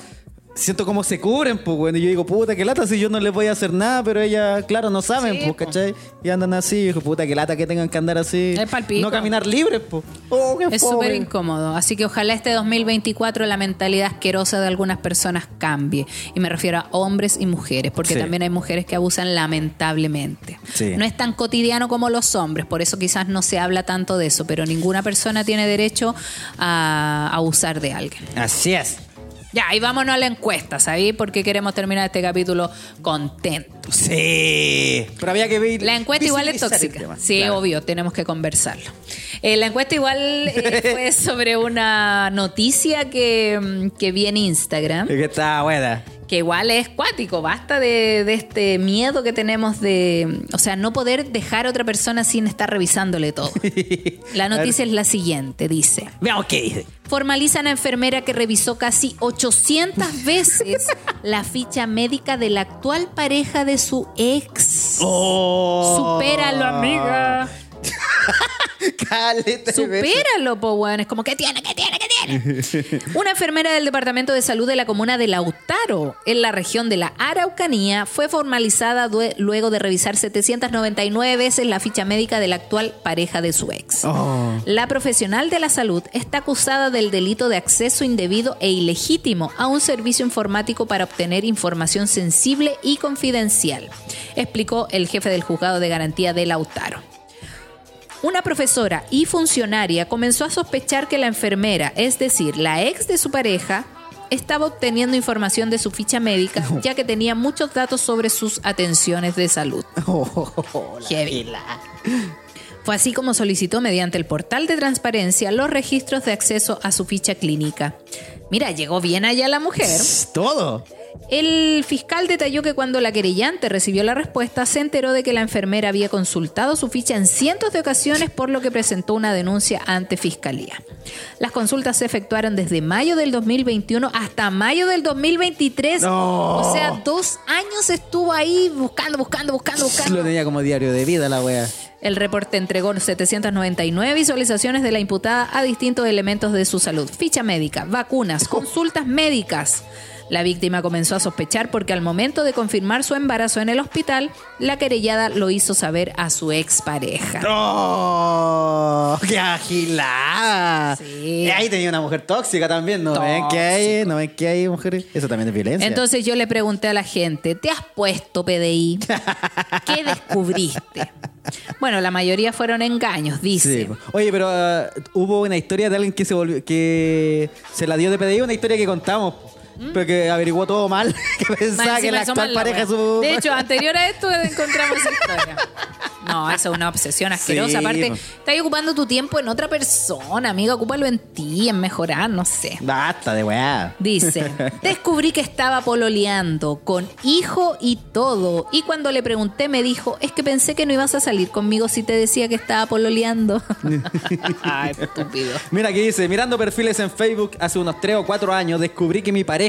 Siento como se cubren, pues, bueno. Y yo digo, puta, qué lata si yo no les voy a hacer nada, pero ellas, claro, no saben, Sí, pues. ¿cachai? Y andan así. Y digo, puta, qué lata que tengan que andar así. Es. No caminar libres, pues. Oh, Es súper incómodo. Así que ojalá este 2024 la mentalidad asquerosa de algunas personas cambie. Y me refiero a hombres y mujeres, porque Sí. también hay mujeres que abusan lamentablemente. Sí. No es tan cotidiano como los hombres, por eso quizás no se habla tanto de eso, pero ninguna persona tiene derecho a abusar de alguien. Así es. Ya, y vámonos a la encuesta, ¿sabéis? Porque queremos terminar este capítulo contentos. Sí. Pero había que ver. La encuesta igual es tóxica. tema. Sí, Claro. obvio, tenemos que conversarlo. Eh, la encuesta igual eh, <laughs> fue sobre una noticia que, mm, que vi en Instagram, Es que está buena. Que igual es cuático, basta de, de este miedo que tenemos de, o sea, no poder dejar a otra persona sin estar revisándole todo. <laughs> La noticia es la siguiente, dice. Veamos qué dice. Formalizan a enfermera que revisó casi 800 <laughs> veces la ficha médica de la actual pareja de su ex. Oh. Supéralo, amiga. <laughs> Caleta. Supéralo, po, weón. Es como, ¿qué tiene? ¿Qué tiene? ¿Qué tiene? <laughs> Una enfermera del Departamento de Salud de la comuna de Lautaro, en la región de la Araucanía, fue formalizada luego de revisar 799 veces la ficha médica de la actual pareja de su ex. Oh. La profesional de la salud está acusada del delito de acceso indebido e ilegítimo a un servicio informático para obtener información sensible y confidencial, explicó el jefe del juzgado de garantía de Lautaro. Una profesora y funcionaria comenzó a sospechar que la enfermera, es decir, la ex de su pareja, estaba obteniendo información de su ficha médica, ya que tenía muchos datos sobre sus atenciones de salud. <laughs> Heavy. Fue así como solicitó mediante el portal de transparencia los registros de acceso a su ficha clínica. Mira, llegó bien allá la mujer. Todo. El fiscal detalló que cuando la querellante recibió la respuesta, se enteró de que la enfermera había consultado su ficha en cientos de ocasiones, por lo que presentó una denuncia ante fiscalía. Las consultas se efectuaron desde mayo del 2021 hasta mayo del 2023. No. O sea, dos años estuvo ahí buscando, buscando, buscando, buscando. Lo tenía como diario de vida la wea. El reporte entregó 799 visualizaciones de la imputada a distintos elementos de su salud. Ficha médica, vacunas, <laughs> consultas médicas. La víctima comenzó a sospechar porque al momento de confirmar su embarazo en el hospital, la querellada lo hizo saber a su expareja. ¡Oh! ¡Qué agilada! Sí. Y ahí tenía una mujer tóxica también, ¿no ven que hay? ¿No ven que hay mujeres? Eso también es violencia. Entonces yo le pregunté a la gente, ¿te has puesto PDI? <laughs> ¿Qué descubriste? Bueno, la mayoría fueron engaños, dice. Sí. Oye, pero ah, hubo una historia de alguien que se volvió, que se la dio de PDI, una historia que contamos, pero que averiguó todo mal, <laughs> que pensaba que la actual pareja wea. su... De hecho, anterior a esto encontramos esa historia. No, eso es una obsesión asquerosa. Sí, Aparte, po. estás ocupando tu tiempo en otra persona, amiga. Ocúpalo en ti, en mejorar, no sé. Basta de weá. Dice, <laughs> descubrí que estaba pololeando con hijo y todo. Y cuando le pregunté me dijo, es que pensé que no ibas a salir conmigo si te decía que estaba pololeando. <laughs> Ay, estúpido. Mira aquí dice, mirando perfiles en Facebook hace unos 3 o 4 años descubrí que mi pareja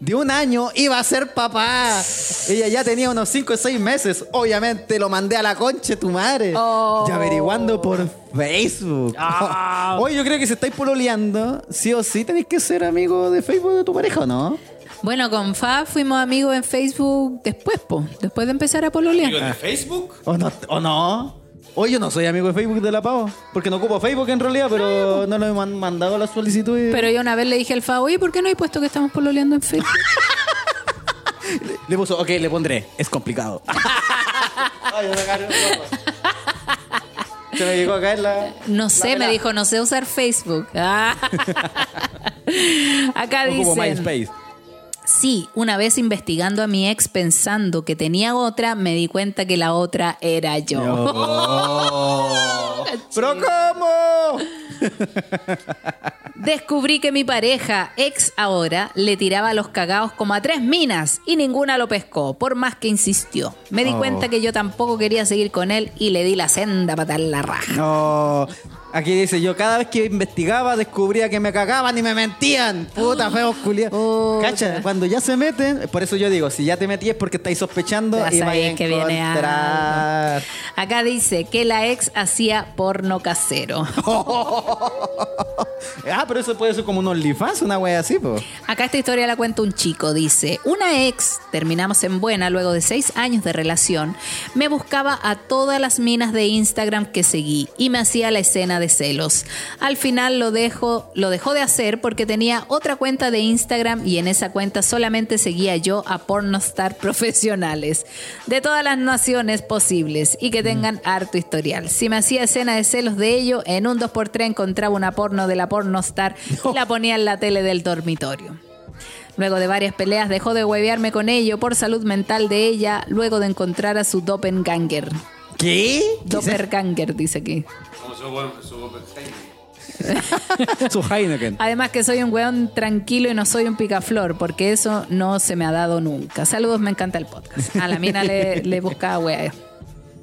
de un año iba a ser papá. Ella ya tenía unos 5 o 6 meses. Obviamente lo mandé a la concha tu madre. Oh. Y averiguando por Facebook. Ah. <laughs> Oye, yo creo que si estáis pololeando, sí o sí tenéis que ser amigo de Facebook de tu pareja, ¿o no? Bueno, con Fa fuimos amigos en Facebook después, po, después de empezar a pololear. ¿Digo de Facebook? ¿O no? ¿O no? Oye, yo no soy amigo de Facebook de la Pavo. Porque no ocupo Facebook en realidad, pero no nos han mandado la solicitud. y- Pero yo una vez le dije al Fa, oye, ¿por qué no hay puesto que estamos pololeando en Facebook? <laughs> Le puso, ok, le pondré. Es complicado. <laughs> Ay, Se me llegó a caer la. No sé, me dijo, no sé usar Facebook. <laughs> Ah. Acá Ocupo dice, MySpace. Sí, una vez investigando a mi ex pensando que tenía otra, me di cuenta que la otra era yo. <laughs> ¿Pero cómo? Descubrí que mi pareja, ex ahora, le tiraba los cagados como a tres minas y ninguna lo pescó, por más que insistió. Me di Oh. cuenta que yo tampoco quería seguir con él y le di la senda para dar la raja. No. Aquí dice, yo cada vez que investigaba descubría que me cagaban y me mentían. Puta, feos culiados. Oh, Cacha, cuando ya se meten, por eso yo digo, si ya te metí es porque estáis sospechando y vais a que viene encontrar. Acá dice que la ex hacía porno casero. <laughs> ah, pero eso puede ser como un OnlyFans, una wea así, po. Acá esta historia la cuenta un chico. Dice, una ex, terminamos en buena luego de seis años de relación, me buscaba a todas las minas de Instagram que seguí y me hacía la escena de celos. Al final lo, dejo, lo dejó de hacer porque tenía otra cuenta de Instagram y en esa cuenta solamente seguía yo a pornostar <laughs> profesionales de todas las naciones posibles y que tengan harto historial. Si me hacía escena de celos de ello, en un 2x3 encontraba una porno de la pornostar <laughs> y la ponía en la tele del dormitorio. Luego de varias peleas dejó de huevearme con ello por salud mental de ella, luego de encontrar a su doppelganger. ¿Qué? Doppelganger, dice aquí. Como su, buen- su Su Heineken. Además que soy un weón tranquilo y no soy un picaflor, porque eso no se me ha dado nunca. Saludos, me encanta el podcast. A la mina le, le buscaba wea.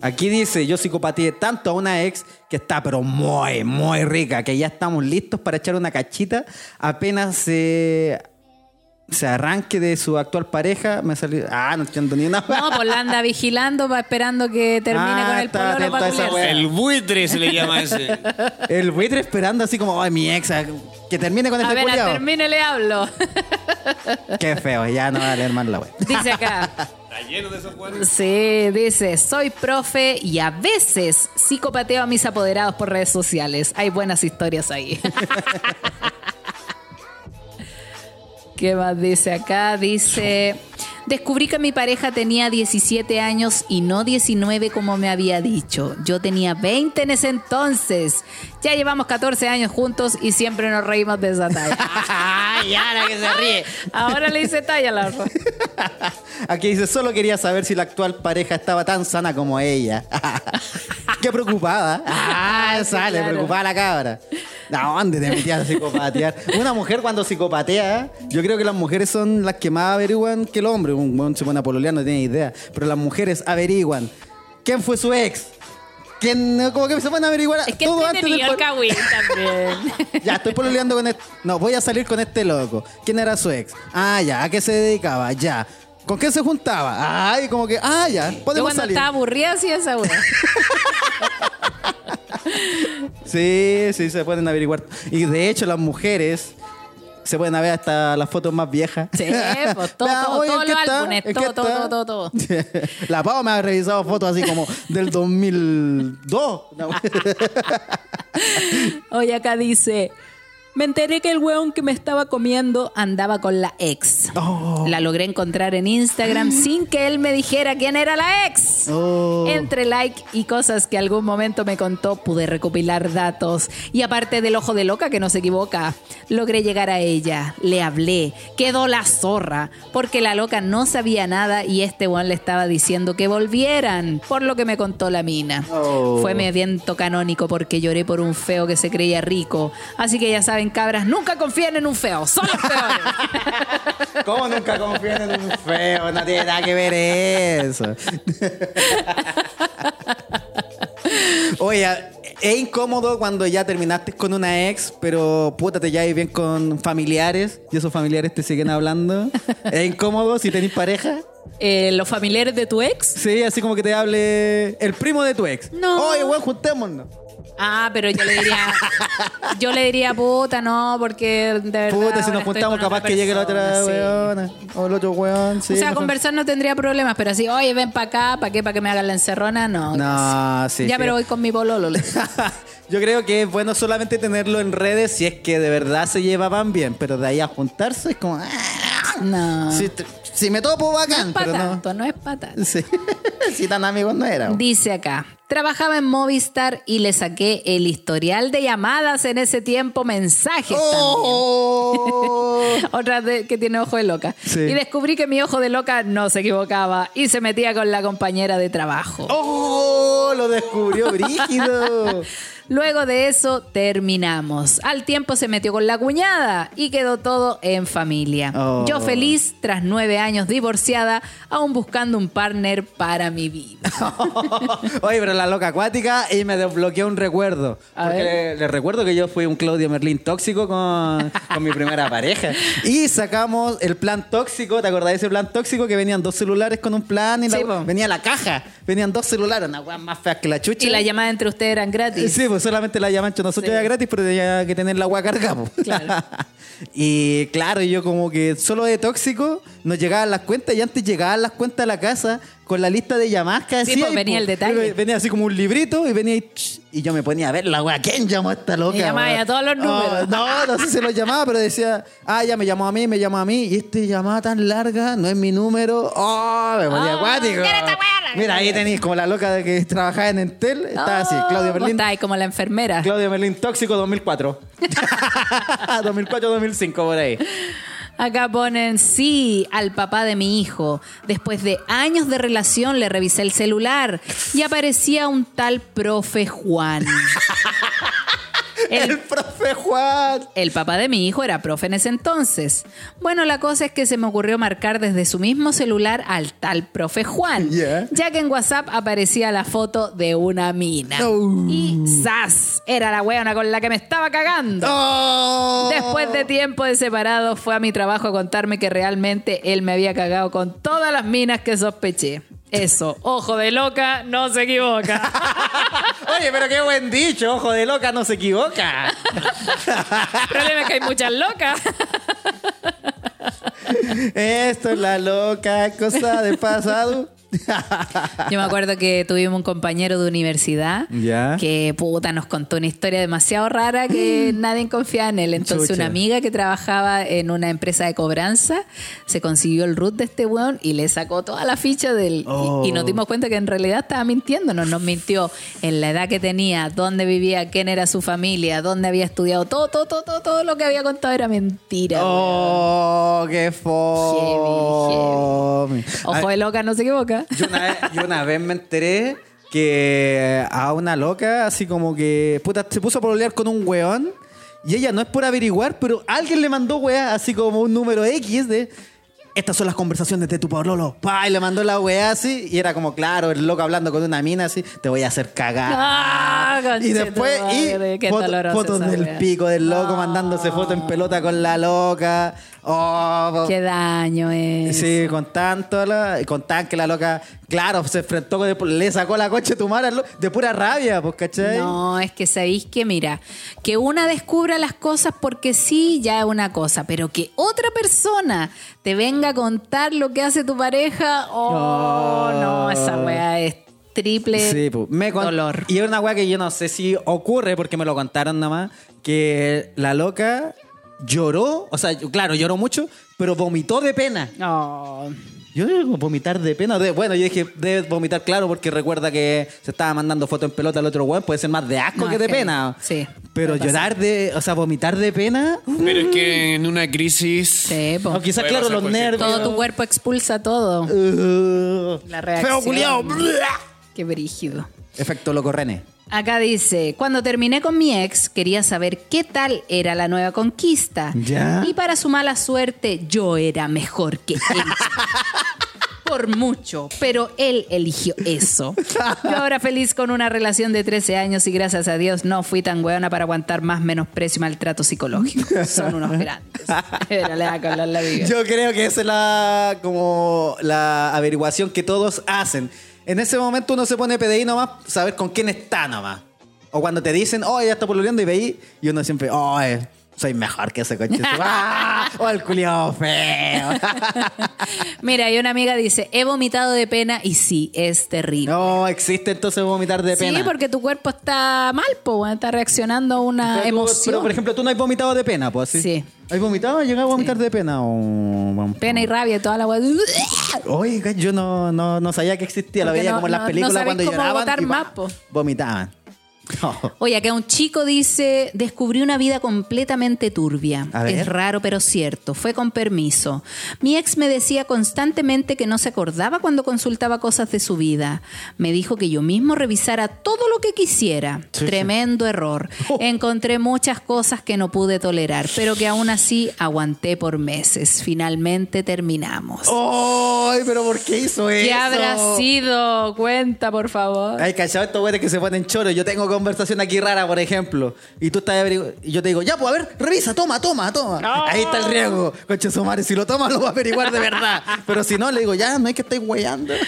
Aquí dice, yo psicopatié tanto a una ex que está pero muy, muy rica, que ya estamos listos para echar una cachita. Apenas se, se arranque de su actual pareja, me salió... Ah, no entiendo ni una... No, pues la anda vigilando, va esperando que termine Ah, con el está pololo para wea. El buitre se le llama ese. <laughs> El buitre esperando así como, ay, mi ex, que termine con este culiao. termine le hablo. <laughs> Qué feo, ya no va a leer más la wea. Dice acá. <laughs> Está lleno de esos. Sí, dice, soy profe y a veces psicopateo a mis apoderados por redes sociales. Hay buenas historias ahí. ¿Qué más dice acá? Dice, Descubrí que mi pareja tenía 17 años y no 19 como me había dicho. Yo tenía 20 en ese entonces. Ya llevamos 14 años juntos y siempre nos reímos de esa talla. <laughs> Ay, ahora que se ríe. Ahora le hice talla a la. <laughs> Aquí dice, solo quería saber si la actual pareja estaba tan sana como ella. <laughs> Qué preocupada. Ah, Sí, sale, claro. preocupada la cabra. ¿A dónde te metías a psicopatear? Una mujer cuando psicopatea, yo creo que las mujeres son las que más averiguan que el hombre. Un buen se pone a pololear, no tiene idea. Pero las mujeres averiguan quién fue su ex. ¿Quién, como que se van a averiguar Es que todo antes del cagüín también. <laughs> ya, estoy pololeando con este. No, voy a salir con este loco. ¿Quién era su ex? Ah, ya. ¿A qué se dedicaba? Ya. ¿Con qué se juntaba? Ay, como que. Ah, ya. Yo Podemos cuando salir. estaba aburrida hacía esa weá. <laughs> Sí, sí, se pueden averiguar. Y de hecho, las mujeres. Se pueden ver hasta las fotos más viejas. Sí, pues, todo, <laughs> Vea, todo, oye, todos ¿en qué los está? álbumes, ¿En todo, todo, todo, todo, <laughs> La Pau me ha revisado fotos así como del 2002. No. <laughs> Oye, acá dice. Me enteré que el weón que me estaba comiendo andaba con la ex. Oh. La logré encontrar en Instagram <gasps> sin que él me dijera quién era la ex. Oh. Entre like y cosas que algún momento me contó, pude recopilar datos. Y aparte del ojo de loca que no se equivoca, logré llegar a ella. Le hablé. Quedó la zorra. Porque la loca no sabía nada y este weón le estaba diciendo que volvieran. Por lo que me contó la mina. Oh. Fue mi evento canónico porque lloré por un feo que se creía rico. Así que ya saben, cabras, nunca confíen en un feo. Son los peores. <laughs> ¿Cómo nunca confían en un feo? No tiene nada que ver eso. <laughs> Oye, es incómodo cuando ya terminaste con una ex, pero puta, te llevas bien con familiares y esos familiares te siguen hablando. ¿Es incómodo si tenés pareja? Eh, ¿Los familiares de tu ex? Sí, así como que te hable el primo de tu ex. No. Oye, weón, juntémonos. Ah, pero yo le diría. <laughs> Yo le diría, puta, no, porque de verdad. Puta, si nos juntamos, capaz que llegue la otra weona. O el otro weón, sí. o sea, conversar no tendría problemas, pero así, oye, ven para acá, ¿para qué? ¿Para que me hagan la encerrona? No. No, sí. ya, sí. pero voy con mi digo. <laughs> Yo creo que es bueno solamente tenerlo en redes si es que de verdad se llevaban bien, pero de ahí a juntarse es como. ah, No. Si, te- si me topo no bacán, es para pero no. no es. Sí. <laughs> si tan amigos no éramos. Dice acá, trabajaba en Movistar y le saqué el historial de llamadas en ese tiempo, mensajes Oh. también. <laughs> Otra de- que tiene ojo de loca. Sí. Y descubrí que mi ojo de loca no se equivocaba y se metía con la compañera de trabajo. ¡Oh! Lo descubrió <laughs> Brígido. Luego de eso terminamos. Al tiempo se metió con la cuñada y quedó todo en familia. Oh. Yo feliz, tras nueve años divorciada, aún buscando un partner para mi vida. <laughs> Oye, pero la loca acuática y me desbloqueó un recuerdo. A porque les recuerdo que yo fui un Claudio Merlín tóxico con, con mi primera pareja. Y sacamos el plan tóxico. ¿Te acordás de ese plan tóxico que venían dos celulares con un plan y Sí, venía la caja? Venían dos celulares, una weá más fea que la chucha. Y la llamada entre ustedes eran gratis. Sí, pues solamente la llaman nosotros Sí. era gratis, pero tenía que tener la agua cargada. Claro. <laughs> y claro, yo como que solo de tóxico nos llegaban las cuentas y antes llegaban las cuentas a la casa con la lista de llamadas que Sí, hacía. pues, y, venía el detalle. y Venía así como un librito y venía y, y yo me ponía a ver la wea. ¿Quién llamó a esta loca? Y llamaba a todos los números. No, no, no sé si los llamaba, pero decía, ah, ya me llamó a mí, me llamó a mí. Y este llamada tan larga, no es mi número. Oh, me ponía Ah, acuático. Mira, ahí tenéis como la loca de que trabajaba en Entel. Estaba así, Claudia Vos Berlín. estáis como la enfermera. Claudio Merlín Tóxico 2004. 2004-2005 <laughs> por ahí. Acá ponen, sí, al papá de mi hijo. Después de años de relación le revisé el celular y aparecía un tal profe Juan. <laughs> El, El, profe Juan. el papá de mi hijo era profe en ese entonces. Bueno, la cosa es que se me ocurrió marcar desde su mismo celular al tal profe Juan, Ya. ya que en WhatsApp aparecía la foto de una mina. No. Y ¡zas! Era la weona con la que me estaba cagando. ¡Oh! Después de tiempo de separado, fue a mi trabajo a contarme que realmente él me había cagado con todas las minas que sospeché. Eso, ojo de loca, no se equivoca. <laughs> Oye, pero qué buen dicho. Ojo de loca no se equivoca. El problema es que hay muchas locas. Esto es la loca cosa del pasado. Yo me acuerdo que tuvimos un compañero de universidad que puta nos contó una historia demasiado rara que <gasps> nadie confiaba en él. Entonces Chucha. una amiga que trabajaba en una empresa de cobranza se consiguió el root de este weón y le sacó toda la ficha del... y- Oh. Y, nos dimos cuenta que en realidad estaba mintiéndonos. Nos mintió en la edad que tenía, dónde vivía, quién era su familia, dónde había estudiado. Todo, todo, todo, todo, todo lo que había contado era mentira. weón. Oh, qué fome. Ojo de loca, no se equivoca. Yo una, vez, yo una vez me enteré que a una loca, así como que, puta, se puso a pololear con un weón. Y ella no es por averiguar, pero alguien le mandó weá, así como un número X de. Estas son las conversaciones de tu pololo. Pa, y le mandó la weá así. Y era como, claro, el loco hablando con una mina así. Te voy a hacer cagar. Ah, y después, y foto- fotos del pico del loco, No. mandándose fotos en pelota con la loca. Oh, Qué daño es. Sí, con tanto, la, y con tan que la loca, claro, se enfrentó con, le sacó la coche a tu madre de pura rabia, pues, ¿cachai? No, es que sabéis que, mira, que una descubra las cosas porque sí, ya es una cosa, pero que otra persona te venga a contar lo que hace tu pareja, oh, no, esa weá es triple Sí, pues, me con- dolor. Y es una weá que yo no sé si ocurre, porque me lo contaron nada más, que la loca lloró, o sea, claro, lloró mucho, pero vomitó de pena. No. Yo digo, vomitar de pena. de- bueno, yo dije, debe vomitar claro porque recuerda que se estaba mandando foto en pelota al otro weón. Puede ser más de asco que de pena. Sí, Pero llorar de, o sea, vomitar de pena. Pero es que en una crisis. Sí, po. O quizás, claro, los nervios. Todo tu cuerpo expulsa todo. Uh, La reacción. Feo culiao. Qué brígido. Efecto loco René. Acá dice, cuando terminé con mi ex, quería saber qué tal era la nueva conquista. Ya. Y para su mala suerte, yo era mejor que ella. <laughs> Por mucho, pero él eligió eso. Yo ahora feliz con una relación de 13 años y gracias a Dios no fui tan hueona para aguantar más menosprecio y maltrato psicológico. Son unos grandes. <laughs> Le la vida. Yo creo que esa es la como la averiguación que todos hacen. En ese momento uno se pone PDI nomás, saber con quién está nomás. O cuando te dicen, oh, ya está pololeando y veí, y uno siempre, oh, eh, soy mejor que ese coche. ¡Ah! ¡Oh, el culiao feo! <laughs> Mira, y una amiga dice, he vomitado de pena y sí, es terrible. no, existe entonces vomitar de pena. Sí, porque tu cuerpo está mal, po, está reaccionando a una Pero emoción. Pero, por ejemplo, tú no has vomitado de pena, pues, ¿sí? Sí. ¿Has vomitado? ¿Has llegado a vomitar de pena? O- Pena y rabia toda la. Oiga, yo no, no, no sabía que existía. Lo Porque veía no- como en las no películas cuando lloraban. y más, ¡pah! po. Vomitaban. <laughs> Oye, acá un chico dice, descubrí una vida completamente turbia. Es raro, pero cierto. Fue con permiso. Mi ex me decía constantemente que no se acordaba cuando consultaba cosas de su vida. Me dijo que yo mismo revisara todo lo que quisiera. Sí, sí. Tremendo error. Oh. Encontré muchas cosas que no pude tolerar, pero que aún así aguanté por meses. Finalmente terminamos. ¡Ay, pero por qué hizo eso? ¿Qué habrá sido? Cuenta, por favor. Ay, cachado estos güeyes que se ponen choros. Yo tengo conversación aquí rara, por ejemplo. Y tú estás averigu- y yo te digo, ya, pues a ver, revisa, toma, toma, toma. Ahí está el riesgo. Conche su madre, si lo toma lo va a averiguar de verdad. Pero si no, le digo, ya, no hay que estar weyando. <laughs>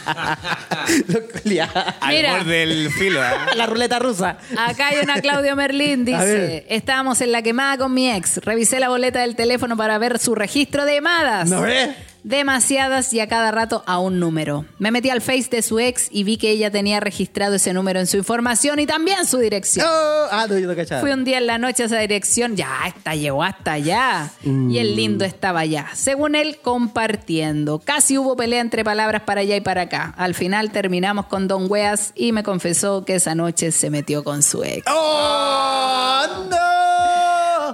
<laughs> Culiao. Al Mira. borde del filo. ¿ah? La ruleta rusa. Acá hay una Claudio Merlín, <laughs> dice, estábamos en la quemada con mi ex, revisé la boleta del teléfono para ver su registro de llamadas. ¿No ves? Demasiadas y a cada rato a un número. Me metí al face de su ex y vi que ella tenía registrado ese número en su información y también su dirección. Oh, ah, no, yo no cachaba. Fui un día en la noche a esa dirección, ya, esta llegó hasta allá. Y el lindo estaba allá. Según él, compartiendo. Casi hubo pelea entre palabras para allá y para acá. Al final terminamos con Don Weas y me confesó que esa noche se metió con su ex. ¡Oh, no!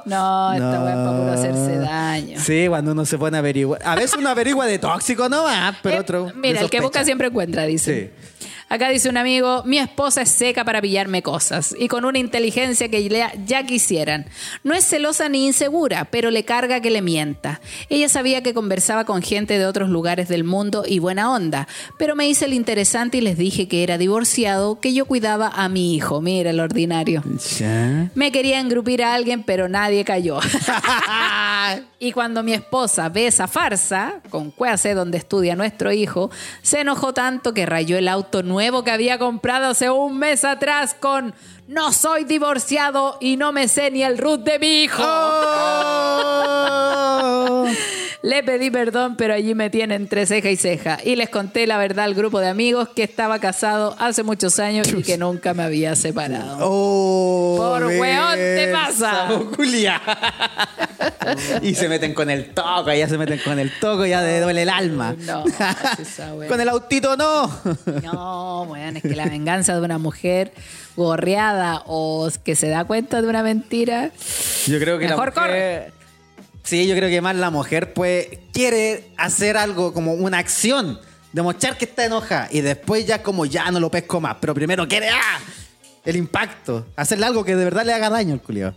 No, esta No. weá es para puro hacerse daño. Sí, cuando uno se pone a averiguar. A veces uno averigua de tóxico nomás, pero Eh, otro. Mira, el que sospecha. busca siempre encuentra, dice. Acá dice un amigo, mi esposa es seca para pillarme cosas y con una inteligencia que ya, ya quisieran. No es celosa ni insegura, pero le carga que le mienta. Ella sabía que conversaba con gente de otros lugares del mundo y buena onda, pero me hice el interesante y les dije que era divorciado, que yo cuidaba a mi hijo. Mira el ordinario. Ya. Me quería engrupir a alguien, pero nadie cayó. <laughs> y cuando mi esposa ve esa farsa, con Cuase, donde estudia nuestro hijo, se enojó tanto que rayó el auto nuevo que había comprado hace un mes atrás con No soy divorciado y no me sé ni el root de mi hijo. Oh. Le pedí perdón, pero allí me tienen entre ceja y ceja. Y les conté la verdad al grupo de amigos que estaba casado hace muchos años y que nunca me había separado. Oh, Por weón te pasa. Julia. y se meten con el toco, ya se meten con el toco, ya le duele el alma. No, <laughs> esa con el autito no. No, bueno, es que la venganza de una mujer gorreada o que se da cuenta de una mentira. Yo creo que Mejor la mujer... Sí, yo creo que más la mujer pues quiere hacer algo como una acción, demostrar que está enojada y después ya como ya no lo pesco más, pero primero quiere ¡ah! el impacto, hacerle algo que de verdad le haga daño al culiado.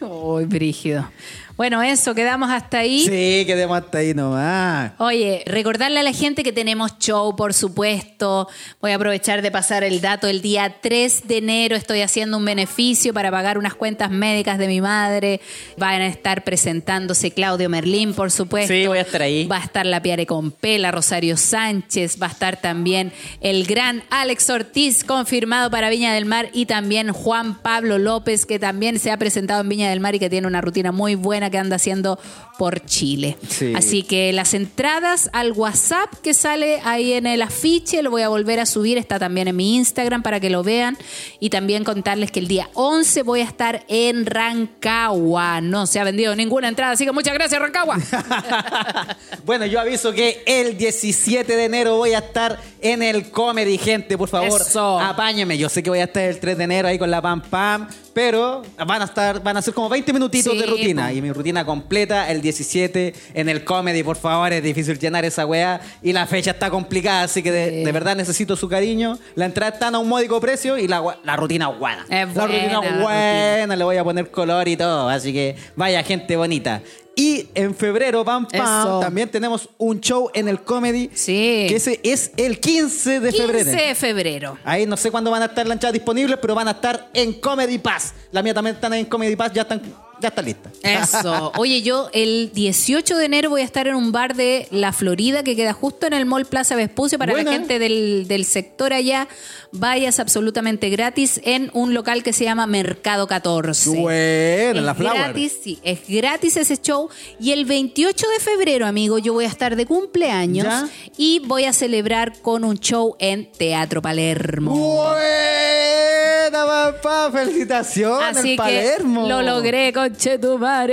Uy, brígido. Bueno, eso, quedamos hasta ahí. Sí, quedemos hasta ahí nomás. Oye, recordarle a la gente que tenemos show, por supuesto. Voy a aprovechar de pasar el dato. El día 3 de enero estoy haciendo un beneficio para pagar unas cuentas médicas de mi madre. Van a estar presentándose Claudio Merlín, por supuesto. Sí, voy a estar ahí. Va a estar la Piare Compela, Rosario Sánchez. Va a estar también el gran Alex Ortiz, confirmado para Viña del Mar. Y también Juan Pablo López, que también se ha presentado en Viña del Mar y que tiene una rutina muy buena que anda haciendo por Chile. Sí. Así que las entradas al WhatsApp que sale ahí en el afiche, lo voy a volver a subir, está también en mi Instagram para que lo vean. Y también contarles que el día 11 voy a estar en Rancagua. No se ha vendido ninguna entrada, así que muchas gracias, Rancagua. <laughs> bueno, yo aviso que el 17 de enero voy a estar en el Comedy, gente, por favor, Eso. apáñenme. Yo sé que voy a estar el 3 de enero ahí con la Pam Pam, pero van a estar, van a ser como 20 minutitos Sí, de rutina. Y mi rutina completa el 17 en el Comedy, por favor, es difícil llenar esa weá. Y la fecha está complicada, así que de, Sí. de verdad necesito su cariño. La entrada está a un módico precio y la, la rutina es buena. Es la buena rutina la buena, le voy a poner color y todo. Así que vaya gente bonita. Y en febrero, pam, pam, Eso. también tenemos un show en el Comedy. Sí. Que ese es el 15 de 15 febrero. de febrero. Ahí no sé cuándo van a estar las disponibles, pero van a estar en Comedy Pass. La mía también están en Comedy Pass, ya están, ya están listas. Eso. <laughs> Oye, yo el 18 de enero voy a estar en un bar de La Florida que queda justo en el Mall Plaza Vespucio para Buena. la gente del, del sector allá. Vayas absolutamente gratis en un local que se llama Mercado 14. Bueno, es la Flower. gratis, sí, es gratis ese show. Y el 28 de febrero, amigo, yo voy a estar de cumpleaños ¿Ya? y voy a celebrar con un show en Teatro Palermo. Buena, papá, felicitaciones, Así Palermo. que lo logré,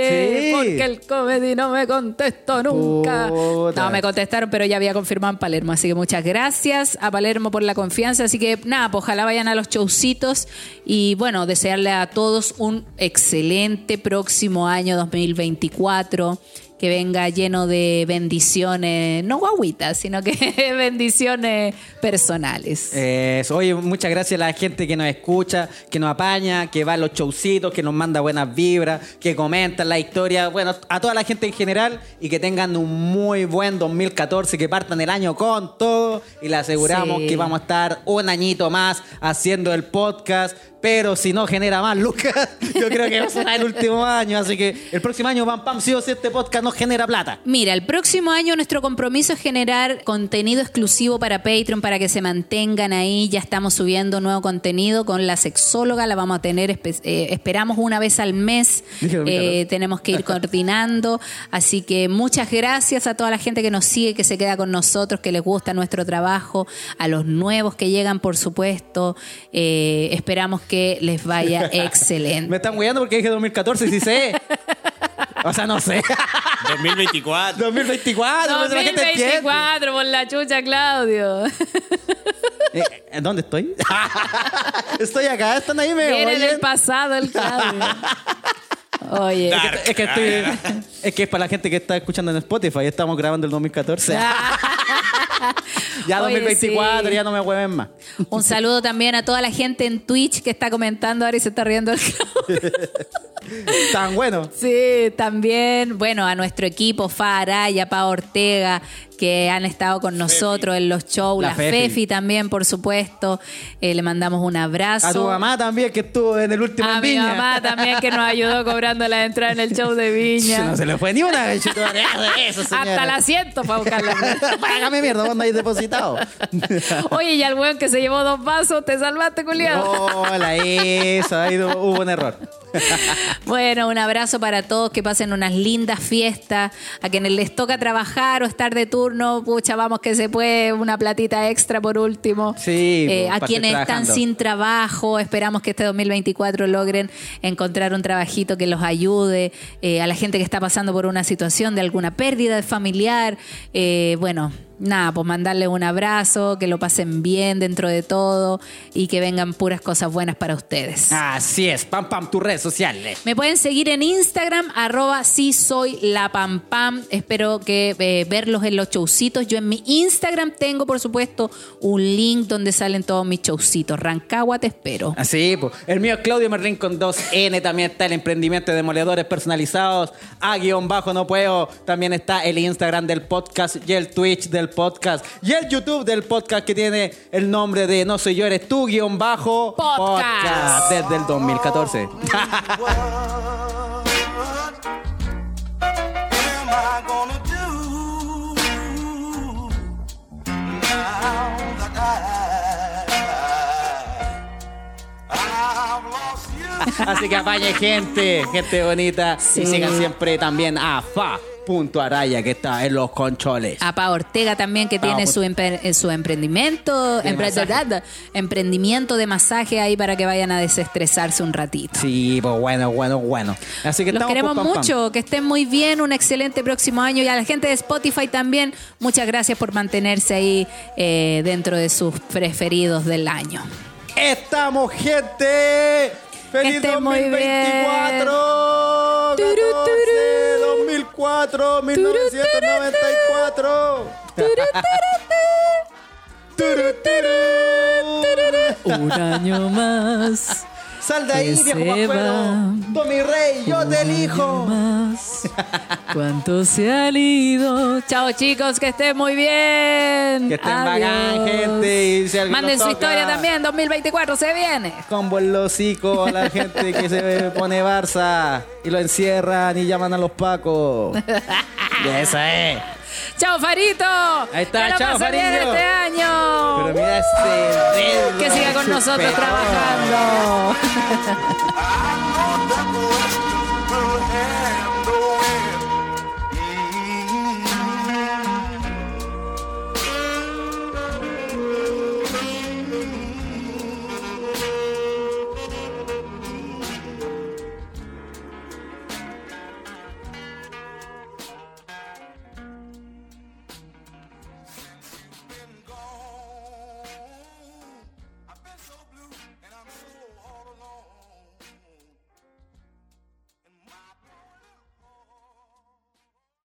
Sí. porque el comedy no me contestó nunca. Puta. No, me contestaron, pero ya había confirmado en Palermo. Así que muchas gracias a Palermo por la confianza. Así que nada, pues ojalá vayan a los showcitos y bueno, desearle a todos un excelente próximo año 2024. Que venga lleno de bendiciones, no guaguitas, sino que <laughs> bendiciones personales. Eso. Oye, muchas gracias a la gente que nos escucha, que nos apaña, que va a los showcitos, que nos manda buenas vibras, que comentan la historia. Bueno, a toda la gente en general y que tengan un muy buen 2014, que partan el año con todo y le aseguramos Sí. que vamos a estar un añito más haciendo el podcast. Pero si no genera más, Lucas, <laughs> yo creo que va a ser el último año. Así que el próximo año, pam, pam, sí o sí, este podcast no genera plata. Mira, el próximo año nuestro compromiso es generar contenido exclusivo para Patreon para que se mantengan ahí. Ya estamos subiendo nuevo contenido con la sexóloga, la vamos a tener, eh, esperamos una vez al mes. Dije 2014. Eh, tenemos que ir coordinando. Así que muchas gracias a toda la gente que nos sigue, que se queda con nosotros, que les gusta nuestro trabajo, a los nuevos que llegan, por supuesto. Eh, esperamos que les vaya <laughs> excelente. Me están guiando porque dije 2014, sí sé. <laughs> O sea, no sé. 2024. 2024, pues la gente entiende. 2024 por la chucha, Claudio. <laughs> Eh, eh, ¿Dónde estoy? estoy acá, están ahí, me Viene oyen. del pasado el Claudio. Oye. Dark. Es que, estoy, es que es para la gente que está escuchando en Spotify. Estamos grabando el 2014. <laughs> ya Oye, 2024, sí. ya no me hueven más. Un saludo también a toda la gente en Twitch que está comentando ahora y se está riendo el. <laughs> Tan bueno. Sí, también, bueno, a nuestro equipo, Fa Araya, Pa Ortega, que han estado con nosotros en los shows, La la, Fefi. Fefi. también, por supuesto. Eh, le mandamos un abrazo. A tu mamá también, que estuvo en el último A en mi Viña. mamá también que nos ayudó cobrando la entrada en el show de Viña. <laughs> No se le fue ni una. <laughs> chito, Eso. Hasta la siento para buscarla. <laughs> Págame mierda, no hay depositado. Oye, y al weón que se llevó dos vasos, te salvaste, culiado. Hola, eso, ahí hubo un error. <laughs> Bueno, un abrazo para todos, que pasen unas lindas fiestas. A quienes les toca trabajar o estar de turno, pucha, vamos que se puede, una platita extra por último. Sí, Eh, pues, a quienes están sin trabajo, esperamos que este 2024 logren encontrar un trabajito que los ayude. Eh, a la gente que está pasando por una situación de alguna pérdida familiar, eh, bueno. Nada, pues mandarle un abrazo, que lo pasen bien dentro de todo y que vengan puras cosas buenas para ustedes. Así es, pam pam, tus redes sociales. Me pueden seguir en Instagram, arroba si soy la pam pam. Espero que eh, verlos en los showcitos. Yo en mi Instagram tengo, por supuesto, un link donde salen todos mis showcitos. Rancagua, te espero. Así, pues. El mío es Claudio Merlín con 2N. También está el emprendimiento de demoledores personalizados. A guion bajo no puedo. También está el Instagram del podcast y el Twitch del podcast. Y el YouTube del podcast que tiene el nombre de No soy yo, eres tú, guion bajo Podcast. Desde el 2014. What am I gonna do now that I, I've lost you? Así que apañe gente, gente bonita. Sí. Y sigan siempre también a fa. Punto Araya, que está en los controles. A Pa Ortega también, que Pa tiene Ortega. su, empre- eh, su emprendimiento, De empre- emprendimiento de masaje ahí para que vayan a desestresarse un ratito. Sí, pues bueno, bueno, bueno. Así que Los queremos pam, pam. mucho, que estén muy bien, un excelente próximo año y a la gente de Spotify también, muchas gracias por mantenerse ahí eh, dentro de sus preferidos del año. Estamos, gente. ¡Feliz muy 2024! Turu, 14, 2004, 1994. Turu, turu. Un año más. Sal de ahí, viejo va. Tommy Rey, yo te elijo. Más. ¿Cuántos se han ido? Chao chicos, que estén muy bien. Que estén Adiós. bacán, gente. Y si Manden su toca- historia también, 2024 se viene. Con buen hocico a la <laughs> gente que se pone Barça y lo encierran y llaman a los pacos. <laughs> Y esa es. Chao Farito. Ahí está, chao, Farillo. este año. Pero mira este dedo que siga con nosotros trabajando. <laughs>